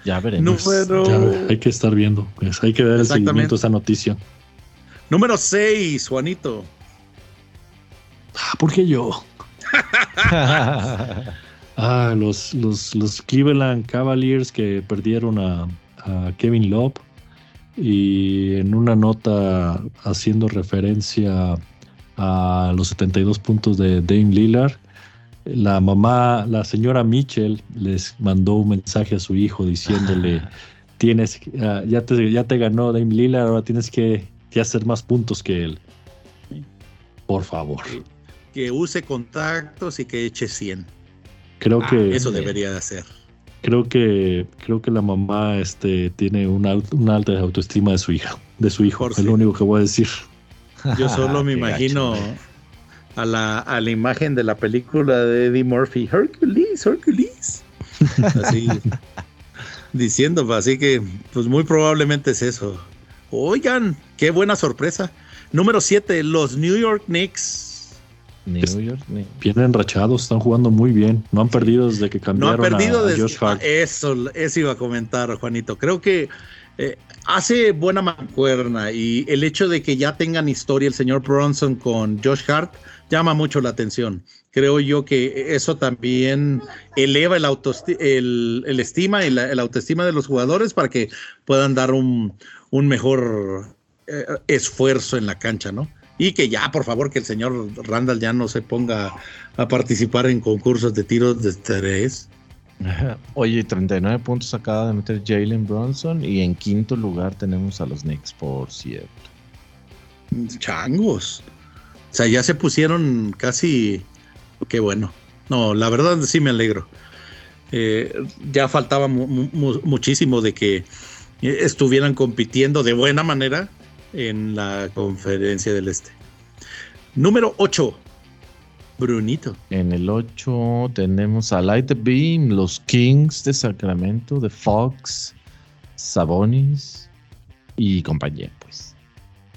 Ya veremos. hay que estar viendo, pues, hay que dar el seguimiento a esa noticia. Número 6, Juanito. Ah, ¿Por qué yo? ah, los, los, los, Cleveland Cavaliers que perdieron a, Kevin Love y en una nota haciendo referencia a los 72 puntos de Dame Lillard, la mamá, la señora Mitchell les mandó un mensaje a su hijo diciéndole, tienes, ah, ya, te, ya te ganó Dame Lillard, ahora tienes que y hacer más puntos que él. Por favor. Que use contactos y que eche 100. Creo ah, que. Eso debería de hacer. Creo que, creo que la mamá este, tiene una, una alta autoestima de su hija, de su hijo. es lo único que voy a decir. Yo solo me imagino a la, a la imagen de la película de Eddie Murphy. Hercules, Hercules. Así. diciendo, así que, pues muy probablemente es eso. Oigan, qué buena sorpresa. Número 7, los New York Knicks. New York Knicks. Vienen enrachados, están jugando muy bien. No han perdido desde que cambiaron no han perdido a, Josh Hart. Eso, eso iba a comentar, Juanito. Creo que eh, hace buena mancuerna y el hecho de que ya tengan historia el señor Bronson con Josh Hart llama mucho la atención. Creo yo que eso también eleva el, el, el estima y la, el autoestima de los jugadores para que puedan dar un, un mejor eh, esfuerzo en la cancha, ¿no? Y que ya, por favor, que el señor Randall ya no se ponga a participar en concursos de tiros de tres. Oye, 39 puntos acaba de meter Jalen Bronson y en quinto lugar tenemos a los Knicks, por cierto. Changos. O sea, ya se pusieron casi... Qué bueno. No, la verdad sí me alegro. Eh, ya faltaba muchísimo de que estuvieran compitiendo de buena manera en la conferencia del Este. Número 8. Brunito. En el 8 tenemos a Light Beam, los Kings de Sacramento, de Fox, Sabonis y compañía, pues.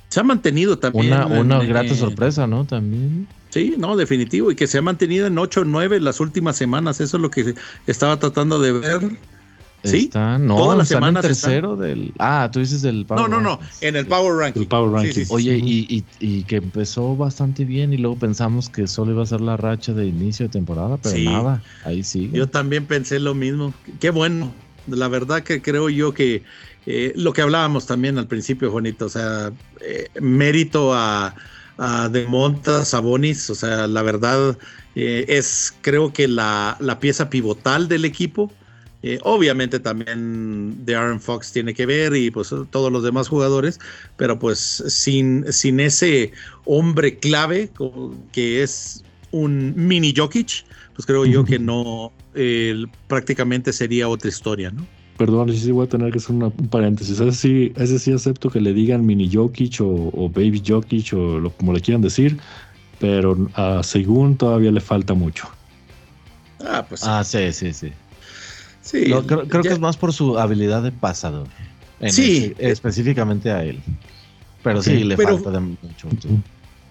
Se ha mantenido también. Una, una grata sorpresa, ¿no? También. Sí, no, definitivo. Y que se ha mantenido en 8 o 9 las últimas semanas. Eso es lo que estaba tratando de ver. Sí, está, no, todas las semanas tercero del. Ah, tú dices del Power No, no, no, en el Power Ranking. El Power Ranking. Oye, y, y, que empezó bastante bien y luego pensamos que solo iba a ser la racha de inicio de temporada, pero nada, ahí sí. Yo también pensé lo mismo. Qué bueno. La verdad que creo yo que eh, lo que hablábamos también al principio, Juanito, o sea, eh, mérito a, a De Monta, Sabonis, o sea, la verdad eh, es creo que la, la pieza pivotal del equipo Eh, obviamente también de Aaron Fox tiene que ver y pues todos los demás jugadores, pero pues sin, sin ese hombre clave que es un mini Jokic, pues creo yo que no, prácticamente sería otra historia, ¿no? Perdón, sí voy a tener que hacer un paréntesis. Ese sí, ese sí acepto que le digan mini Jokic o, baby Jokic o lo, como le quieran decir, pero a Según todavía le falta mucho. Ah, pues. Ah, sí, sí, sí. Sí creo, que es más por su habilidad de pasador. sí. específicamente a él. Pero sí, le falta de mucho.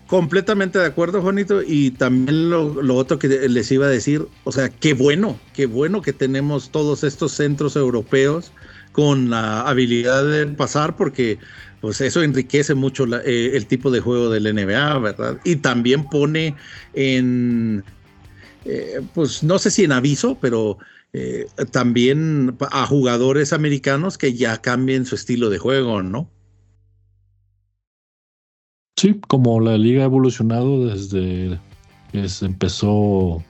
Completamente de acuerdo, Juanito. Y también lo, otro que les iba a decir, o sea, qué bueno, qué bueno que tenemos todos estos centros europeos con la habilidad de pasar, porque pues eso enriquece mucho eh, el tipo de juego del NBA, ¿verdad? Y también pone en, eh, pues no sé si en aviso, pero eh, también a jugadores americanos que ya cambien su estilo de juego, ¿no? Sí, como la liga ha evolucionado desde que se empezó,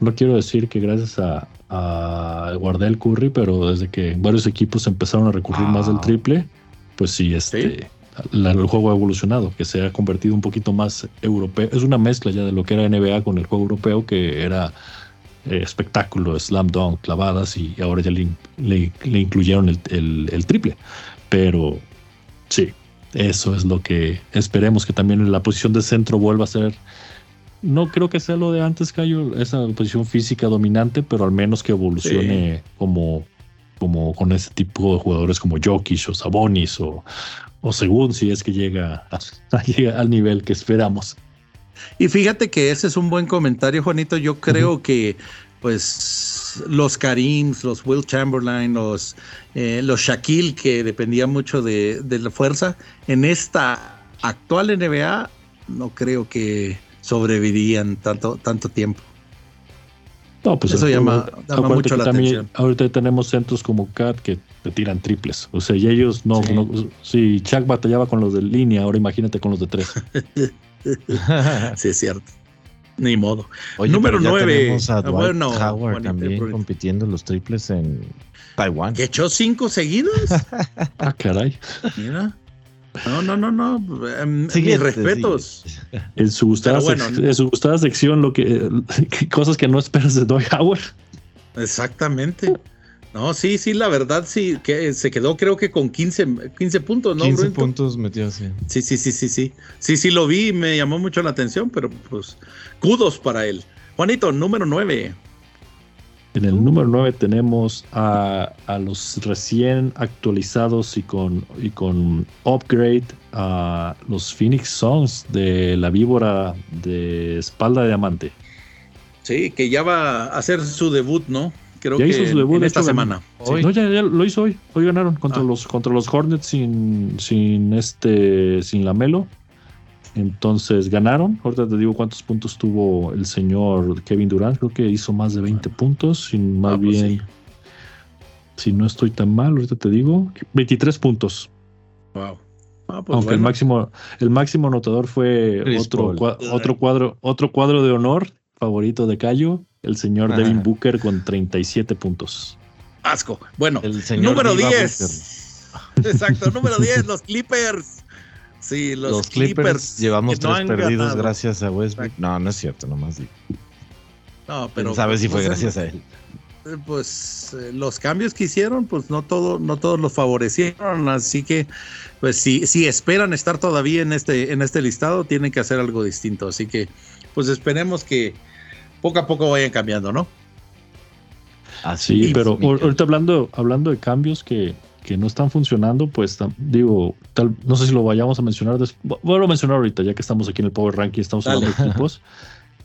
no quiero decir que gracias a, a Guardel Curry, pero desde que varios equipos empezaron a recurrir más del ah. triple, pues sí, este, el juego ha evolucionado, que se ha convertido un poquito más europeo. Es una mezcla ya de lo que era NBA con el juego europeo, que era eh, espectáculo, slam dunk, clavadas, y ahora ya le, le, incluyeron el, el triple. Pero sí, eso es lo que esperemos que también en la posición de centro vuelva a ser. No creo que sea lo de antes, Cayo, esa posición física dominante, pero al menos que evolucione como, como con ese tipo de jugadores como Jokic o Sabonis o, o según si es que llega, al nivel que esperamos. Y fíjate que ese es un buen comentario, Juanito. Yo creo que pues los Karims, los Will Chamberlain, los, eh, los Shaquille, que dependía mucho de, la fuerza, en esta actual NBA no creo que sobrevivirían tanto, tanto tiempo. No, pues eso llama, mucho la atención. Ahorita tenemos centros como Cat que te tiran triples. O sea, y ellos no, si Chuck batallaba con los de línea, ahora imagínate con los de tres. sí, es cierto. Ni modo. Número 9. Tenemos a ah, bueno, Howard también compitiendo los triples en Taiwán. ¿Que echó cinco seguidos? ah, caray. Mira. No, no, no, no. Um, mis respetos. En su, gustada en su gustada sección, lo que, cosas que no esperas de Dwight Howard. Exactamente. No, sí, sí, la verdad sí, que se quedó creo que con 15, 15 puntos, ¿no? 15 puntos metió así. Sí, sí, sí, sí, sí. Sí, sí lo vi y me llamó mucho la atención, pero pues kudos para él. Juanito, número 9. En el número 9 tenemos a, los recién actualizados y con, y con upgrade a los Phoenix Suns de la víbora de espalda de diamante. Sí, que ya va a hacer su debut, ¿no? Creo ya que hizo su debut esta semana. No, ya, lo hizo hoy. Hoy ganaron contra ah. los contra los Hornets sin, sin este sin la Melo. Entonces ganaron. Ahorita te digo cuántos puntos tuvo el señor Kevin Durant. Creo que hizo más de 20 puntos. Sin más ah, pues bien. Si no estoy tan mal, ahorita te digo. 23 puntos. Wow. Ah, pues Aunque el máximo, el máximo anotador fue otro, otro cuadro, otro cuadro de honor favorito de Cayo, el señor Devin Booker con 37 puntos. Asco. Bueno, el número 10. Exacto, número 10, los Clippers. Sí, los, Clippers, llevamos tres perdidos gracias a Westbrook. No, no es cierto, nomás digo. No, pero. ¿Sabes si fue pues, gracias a él? Eh, pues eh, los cambios que hicieron, pues no todo, no todos los favorecieron, así que, pues si, si esperan estar todavía en este, en este listado, tienen que hacer algo distinto. Así que, pues esperemos que, poco a poco vayan cambiando, ¿no? Así, pero ahorita hablando, hablando de cambios que, que no están funcionando, pues digo, tal, no sé si lo vayamos a mencionar después. Voy a mencionar ahorita, ya que estamos aquí en el Power Ranking, estamos hablando de equipos.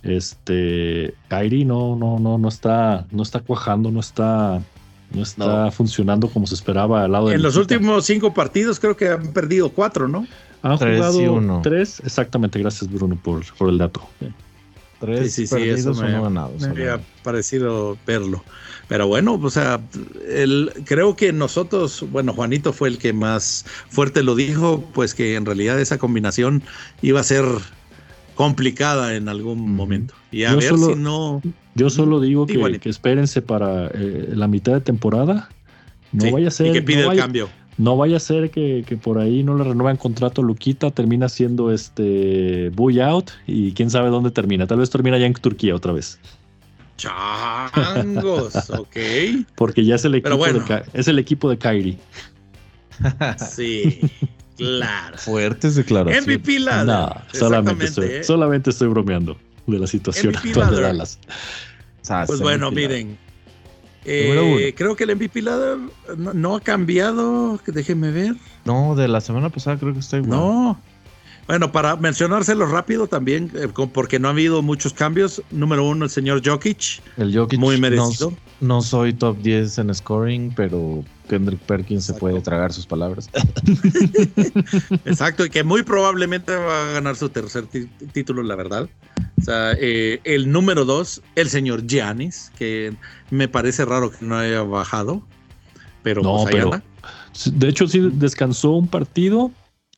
Este, Kairi no, no, no, no está, no está cuajando, no está, no está funcionando como se esperaba al lado de. En los últimos cinco partidos creo que han perdido cuatro, ¿no? Han jugado tres, exactamente. Gracias Bruno por, por el dato. Tres sí, sí, sí, eso me, ganados, me había parecido verlo. Pero bueno, o sea, el, creo que nosotros, bueno, Juanito fue el que más fuerte lo dijo, pues que en realidad esa combinación iba a ser complicada en algún momento. Y a ver si no. Yo solo digo que, espérense para eh, la mitad de temporada. No vaya a ser. que pide el cambio. No vaya a ser que, por ahí no le renuevan contrato a Luquita, termina siendo este Buy Out y quién sabe dónde termina. Tal vez termina ya en Turquía otra vez. Changos, ok. Porque ya es el equipo, de, es el equipo de Kyrie. Sí, claro. Fuertes declaraciones. MVP Ladder. No, solamente estoy, ¿eh? solamente estoy bromeando de la situación actual de Dallas. Pues bueno, miren, eh, creo que el MVP Ladder no, ha cambiado. Déjenme ver. No, de la semana pasada creo que está igual. No. Bueno, para mencionárselo rápido también, eh, porque no ha habido muchos cambios. Número uno, el señor Jokic. El Jokic. Muy merecido. No, soy top 10 en scoring, pero Kendrick Perkins se puede tragar sus palabras. Exacto, y que muy probablemente va a ganar su tercer título, la verdad. O sea, eh, el número dos, el señor Giannis, que me parece raro que no haya bajado, pero no, pues pero, De hecho, sí descansó un partido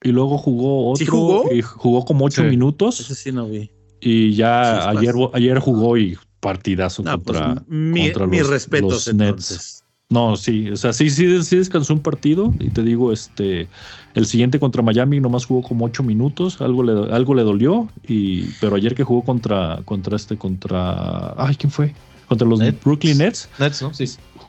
y luego jugó otro. jugó? Y jugó como ocho minutos. Ese sí no vi. Y ya ayer, ayer jugó y partidazo pues, contra, mi, mis respetos Nets. No, sí, o sea, sí, sí, sí descansó un partido y te digo, este, el siguiente contra Miami nomás jugó como ocho minutos, algo le, algo le dolió, y, pero ayer que jugó contra, contra este, contra, ay, ¿quién fue? Contra los Brooklyn Nets. Nets, ¿no? Sí.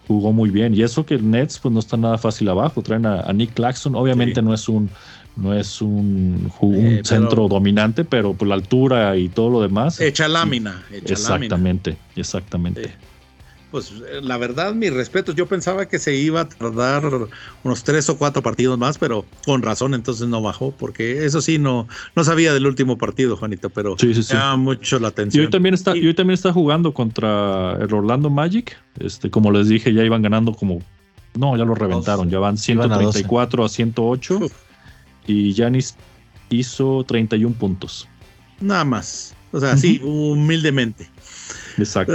Jugó muy bien. Y eso que Nets, pues no está nada fácil abajo. Traen a, Nick Claxton. Obviamente no es un, no es un, eh, centro dominante, pero por la altura y todo lo demás. Echa lámina. exactamente, exactamente pues eh, la verdad, mis respetos. Yo pensaba que se iba a tardar unos tres o cuatro partidos más, pero con razón entonces no bajó, porque eso sí, no, no sabía del último partido, Juanito, pero sí, llama mucho la atención. Y hoy también está, y hoy también está jugando contra el Orlando Magic. Este, como les dije, ya iban ganando como. No, ya lo reventaron, ya van 134 a, 108. Y Yanis hizo 31 puntos. Nada más. O sea, sí, humildemente.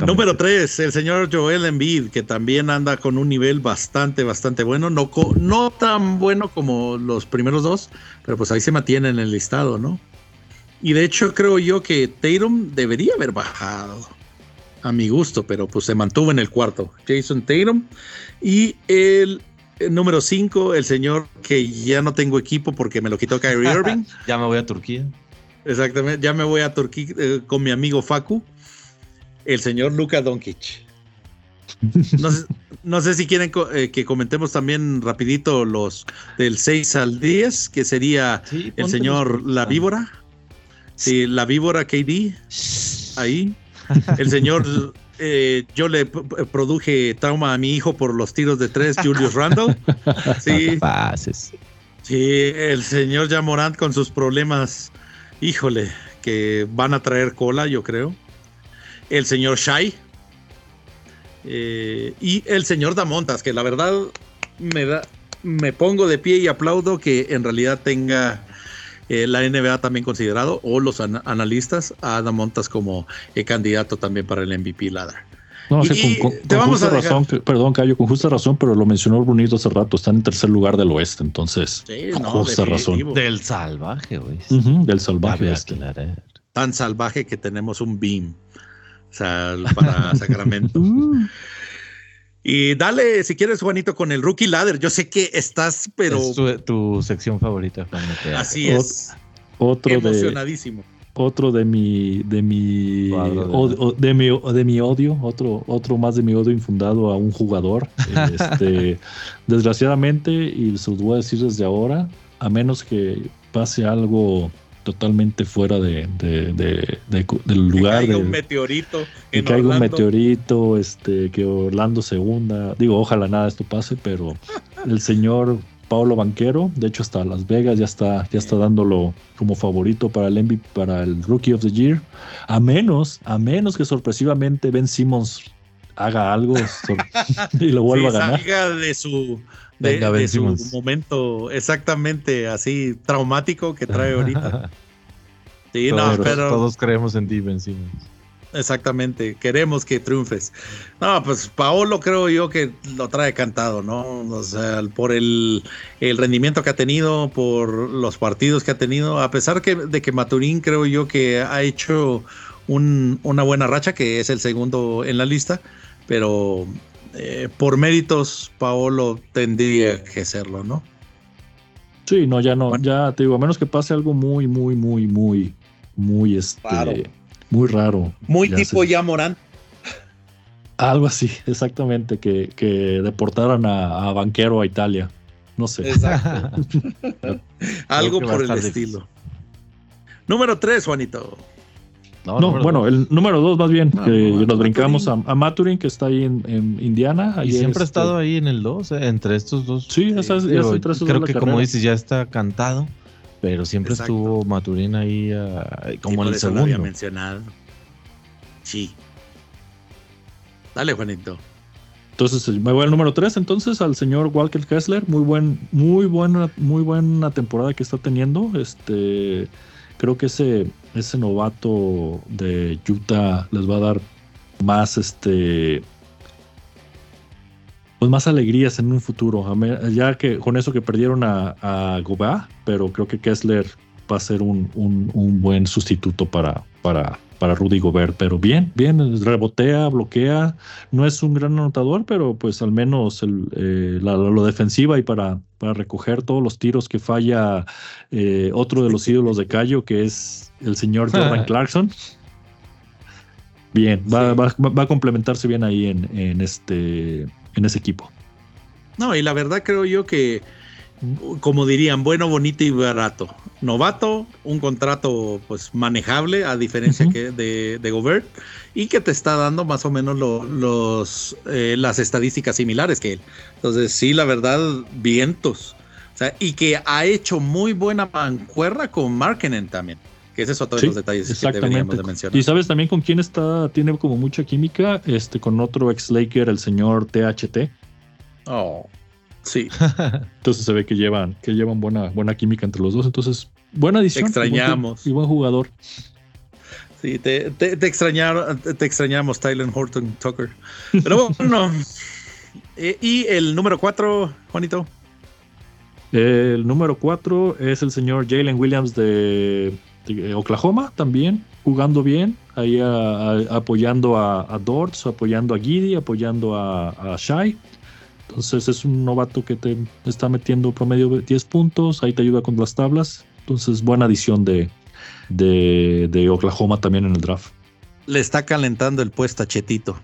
Número 3, el señor Joel Embiid, que también anda con un nivel bastante, bastante bueno. No, no tan bueno como los primeros dos, pero pues ahí se mantiene en el listado, ¿no? Y de hecho creo yo que Tatum debería haber bajado a mi gusto, pero pues se mantuvo en el cuarto. Jason Tatum. Y el, número 5, el señor que ya no tengo equipo porque me lo quitó Kyrie Irving. ya me voy a Turquía. Exactamente, ya me voy a Turquía eh, con mi amigo Facu el señor Luka Doncic. No sé, si quieren eh, que comentemos también rapidito los del 6 al 10, que sería el señor La Víbora. Sí, La Víbora KD. Ahí. El señor, eh, yo le produje trauma a mi hijo por los tiros de tres, Julius Randle. Sí. Sí, el señor Jamorant con sus problemas, híjole, que van a traer cola, yo creo el señor Shai eh, y el señor Damontas, que la verdad me da, me pongo de pie y aplaudo que en realidad tenga eh, la NBA también considerado o los analistas a Damontas como eh, candidato también para el MVP Ladder. No, con, justa razón, perdón, Cayo, con justa razón, pero lo mencionó Brunito hace rato, está en tercer lugar del oeste, entonces, con justa razón. Del salvaje, güey. del salvaje. Este. Tan salvaje que tenemos un beam para Sacramento. Uh. Y dale, si quieres, Juanito, con el Rookie Ladder. Yo sé que estás, pero. Es tu, sección favorita, Juan. Así es. Otro Emocionadísimo. otro de mi, de mi, de mi, de mi odio, otro, otro más de mi odio infundado a un jugador. Este, desgraciadamente, y se los voy a decir desde ahora, a menos que pase algo totalmente fuera de, del lugar. Que caiga un meteorito. Que caiga un meteorito, este, que Orlando segunda. Digo, ojalá nada esto pase, pero el señor Paulo Banquero, de hecho hasta Las Vegas ya está, ya está dándolo como favorito para el MVP, para el Rookie of the Year. A menos, a menos que sorpresivamente Ben Simmons haga algo y lo vuelva a ganar. Salga de su de, su momento exactamente así traumático que trae ahorita. sí, todos, no, pero todos creemos en ti, Ben Exactamente, queremos que triunfes. No, pues Paolo creo yo que lo trae cantado, ¿no? O sea, por el, rendimiento que ha tenido, por los partidos que ha tenido, a pesar que, de que Maturín creo yo que ha hecho una buena racha, que es el segundo en la lista, pero eh, por méritos Paolo tendría que serlo, ¿no? Sí, no, ya no, ya te digo, a menos que pase algo muy, muy, muy, muy, muy, este, muy raro. Muy tipo ya Morán. Algo así, exactamente, que, que deportaran a, Banquero a Italia. No sé. Exacto. Algo por el estilo. Número tres, Juanito. No, bueno, el número dos más bien, que nos brincamos a, Maturin, que está ahí en, Indiana. y siempre ha estado ahí en el dos, eh, entre estos dos. Sí, esas, creo que como dices, ya está cantado. Pero siempre estuvo Maturín ahí ah, como en el segundo. Lo había mencionado. Sí. Dale, Juanito. Entonces me voy al número 3, entonces al señor Walker Kessler, muy buen, muy buena, muy buena temporada que está teniendo. Este, creo que ese, ese novato de Utah les va a dar más, este, pues más alegrías en un futuro. Ya que con eso que perdieron a, a pero creo que Kessler va a ser un, buen sustituto para, para, para Rudy Gobert. Pero bien, bien, rebotea, bloquea. No es un gran anotador, pero pues al menos eh, lo defensiva y para, para recoger todos los tiros que falla eh, otro de los ídolos de Cayo, que es el señor Jordan Clarkson. Bien, va, va, a complementarse bien ahí en, en este en ese equipo. No, y la verdad creo yo que, como dirían, bueno, bonito y barato. Novato, un contrato pues manejable a diferencia que de, de Gobert y que te está dando más o menos los, eh, las estadísticas similares que él. Entonces sí, la verdad, vientos. O sea, y que ha hecho muy buena mancuerna con Markenen también. Que ese es otro de los detalles que deberíamos de mencionar. Y sabes también con quién está, tiene como mucha química, este, con otro ex Laker, el señor THT. Oh, sí. Entonces se ve que llevan, que llevan buena, buena química entre los dos. Entonces, buena edición. Te extrañamos. Y buen jugador. Sí, te, te, te, te extrañamos, Tyler Horton Tucker. Pero bueno, eh, y el número cuatro, Juanito. El número cuatro es el señor Jalen Williams de Oklahoma también, jugando bien, ahí apoyando a, a, Dortz, apoyando a Giddy, apoyando a, a Shai. Entonces es un novato que te está metiendo promedio de 10 puntos, ahí te ayuda con las tablas. Entonces buena adición de, de, Oklahoma también en el draft. Le está calentando el puesto a Chetito.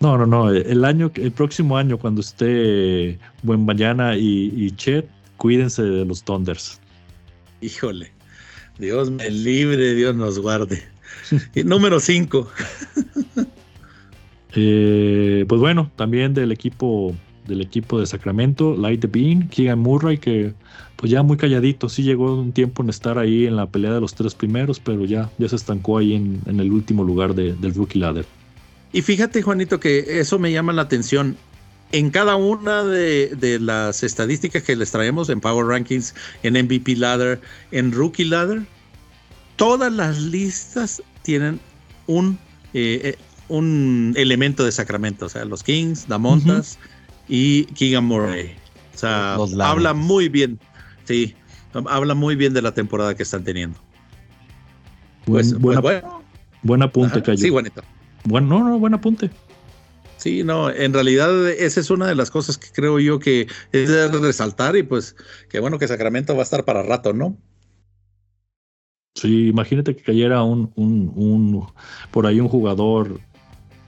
No, no, no. El año, el próximo año, cuando esté Buen Mañana y, y Chet, cuídense de los Thunders. Híjole. Dios me libre, Dios nos guarde. número 5. Eh, pues bueno, también del equipo del equipo de Sacramento, Light the Bean, Keegan Murray, que pues ya muy calladito, sí llegó un tiempo en estar ahí en la pelea de los tres primeros, pero ya, ya se estancó ahí en, el último lugar del rookie ladder. Y fíjate, Juanito, que eso me llama la atención en cada una de, las estadísticas que les traemos en Power Rankings, en MVP Ladder, en Rookie Ladder, todas las listas tienen un, eh, eh, un elemento de Sacramento. O sea, los Kings, Damontas y Keegan Murray. O sea, habla muy bien. Sí, habla muy bien de la temporada que están teniendo. Pues, pues bueno. Buen apunte, Cayo. Sí, bonito. Bueno, no, no, buen apunte. Sí, no, en realidad esa es una de las cosas que creo yo que es de resaltar y pues qué bueno que Sacramento va a estar para rato, ¿no? Sí, imagínate que cayera un, un, un por ahí un jugador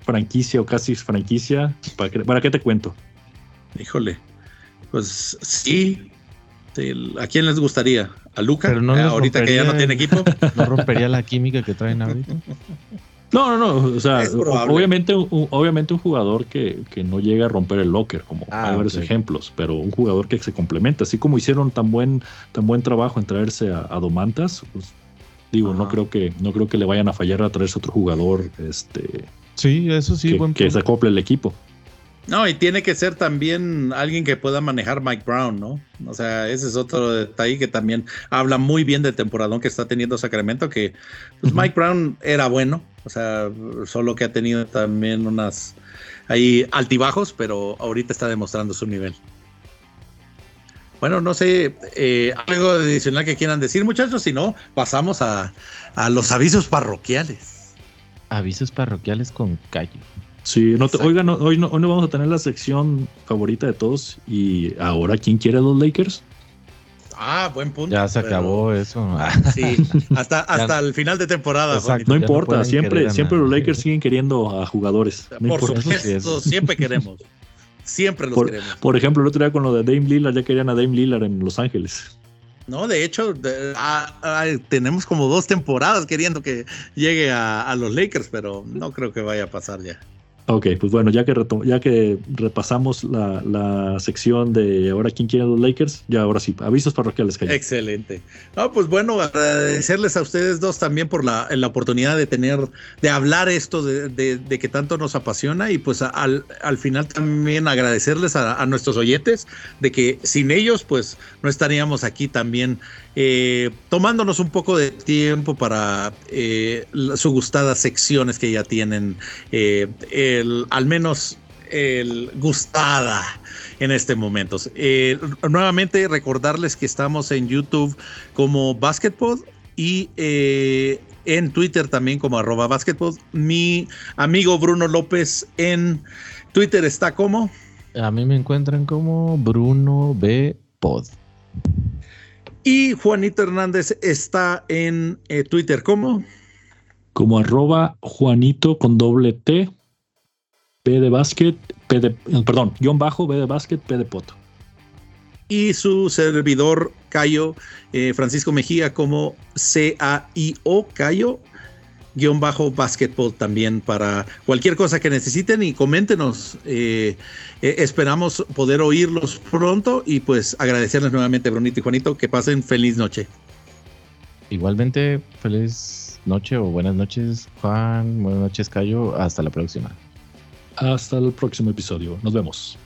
franquicia o casi franquicia. ¿Para qué, para qué te cuento? Híjole, pues sí. ¿A quién les gustaría? ¿A Luca? no eh, ahorita que ya no tiene equipo. ¿No rompería la química que traen ahorita? No, no, no. O sea, obviamente, un, obviamente un jugador que, no llega a romper el locker, como ah, hay varios ejemplos, pero un jugador que se complementa. Así como hicieron tan buen, tan buen trabajo en traerse a, Domantas, pues, digo, no creo que, no creo que le vayan a fallar a traerse otro jugador, este. Sí, eso sí, que, que se acople el equipo. No, y tiene que ser también alguien que pueda manejar Mike Brown, ¿no? O sea, ese es otro detalle que también habla muy bien del temporadón que está teniendo Sacramento, que pues, Mike Brown era bueno, O sea, solo que ha tenido también unas ahí altibajos, pero ahorita está demostrando su nivel. Bueno, no sé, eh, algo adicional que quieran decir, muchachos, si no, pasamos a, a los avisos parroquiales. Avisos parroquiales con Cayo. Sí, no oigan, hoy, no, hoy no vamos a tener la sección favorita de todos. Y ahora, ¿quién quiere a los Lakers? Ah, buen punto. Ya se acabó eso. Sí, hasta, hasta el final de temporada. no importa, siempre, siempre los Lakers siguen queriendo a jugadores. Por supuesto, siempre queremos. Siempre los queremos. Por ejemplo, el otro día con lo de Dame Lillard, ya querían a Dame Lillard en Los Ángeles. No, de hecho, tenemos como dos temporadas queriendo que llegue a, los Lakers, pero no creo que vaya a pasar ya. Ok, pues bueno, ya que, ya que repasamos la, sección de ahora quién quiere los Lakers, ya ahora sí, avisos parroquiales. Que Excelente. No, pues bueno, agradecerles a ustedes dos también por la, la oportunidad de tener, de hablar esto de, que tanto nos apasiona y pues al, al final también agradecerles a, nuestros oyentes de que sin ellos pues no estaríamos aquí también eh, tomándonos un poco de tiempo para eh, su gustadas secciones que ya tienen, eh, al menos el gustada en este momento. nuevamente recordarles que estamos en YouTube como Basketball y en Twitter también como arroba basketball. Mi amigo Bruno López en Twitter está como. A mí me encuentran como Bruno B. Pod. Y Juanito Hernández está en eh, Twitter ¿cómo? Como arroba Juanito con doble T, P de básquet, P de, perdón, guion bajo, B de básquet, P de poto. Y su servidor Cayo, eh, Francisco Mejía como C-A-I-O, Cayo, guion bajo basketball también para cualquier cosa que necesiten y coméntenos. Eh, eh, esperamos poder oírlos pronto y pues agradecerles nuevamente, Brunito y Juanito, que pasen feliz noche. Igualmente, feliz noche o buenas noches, Juan. Buenas noches, Cayo. Hasta la próxima. Hasta el próximo episodio. Nos vemos.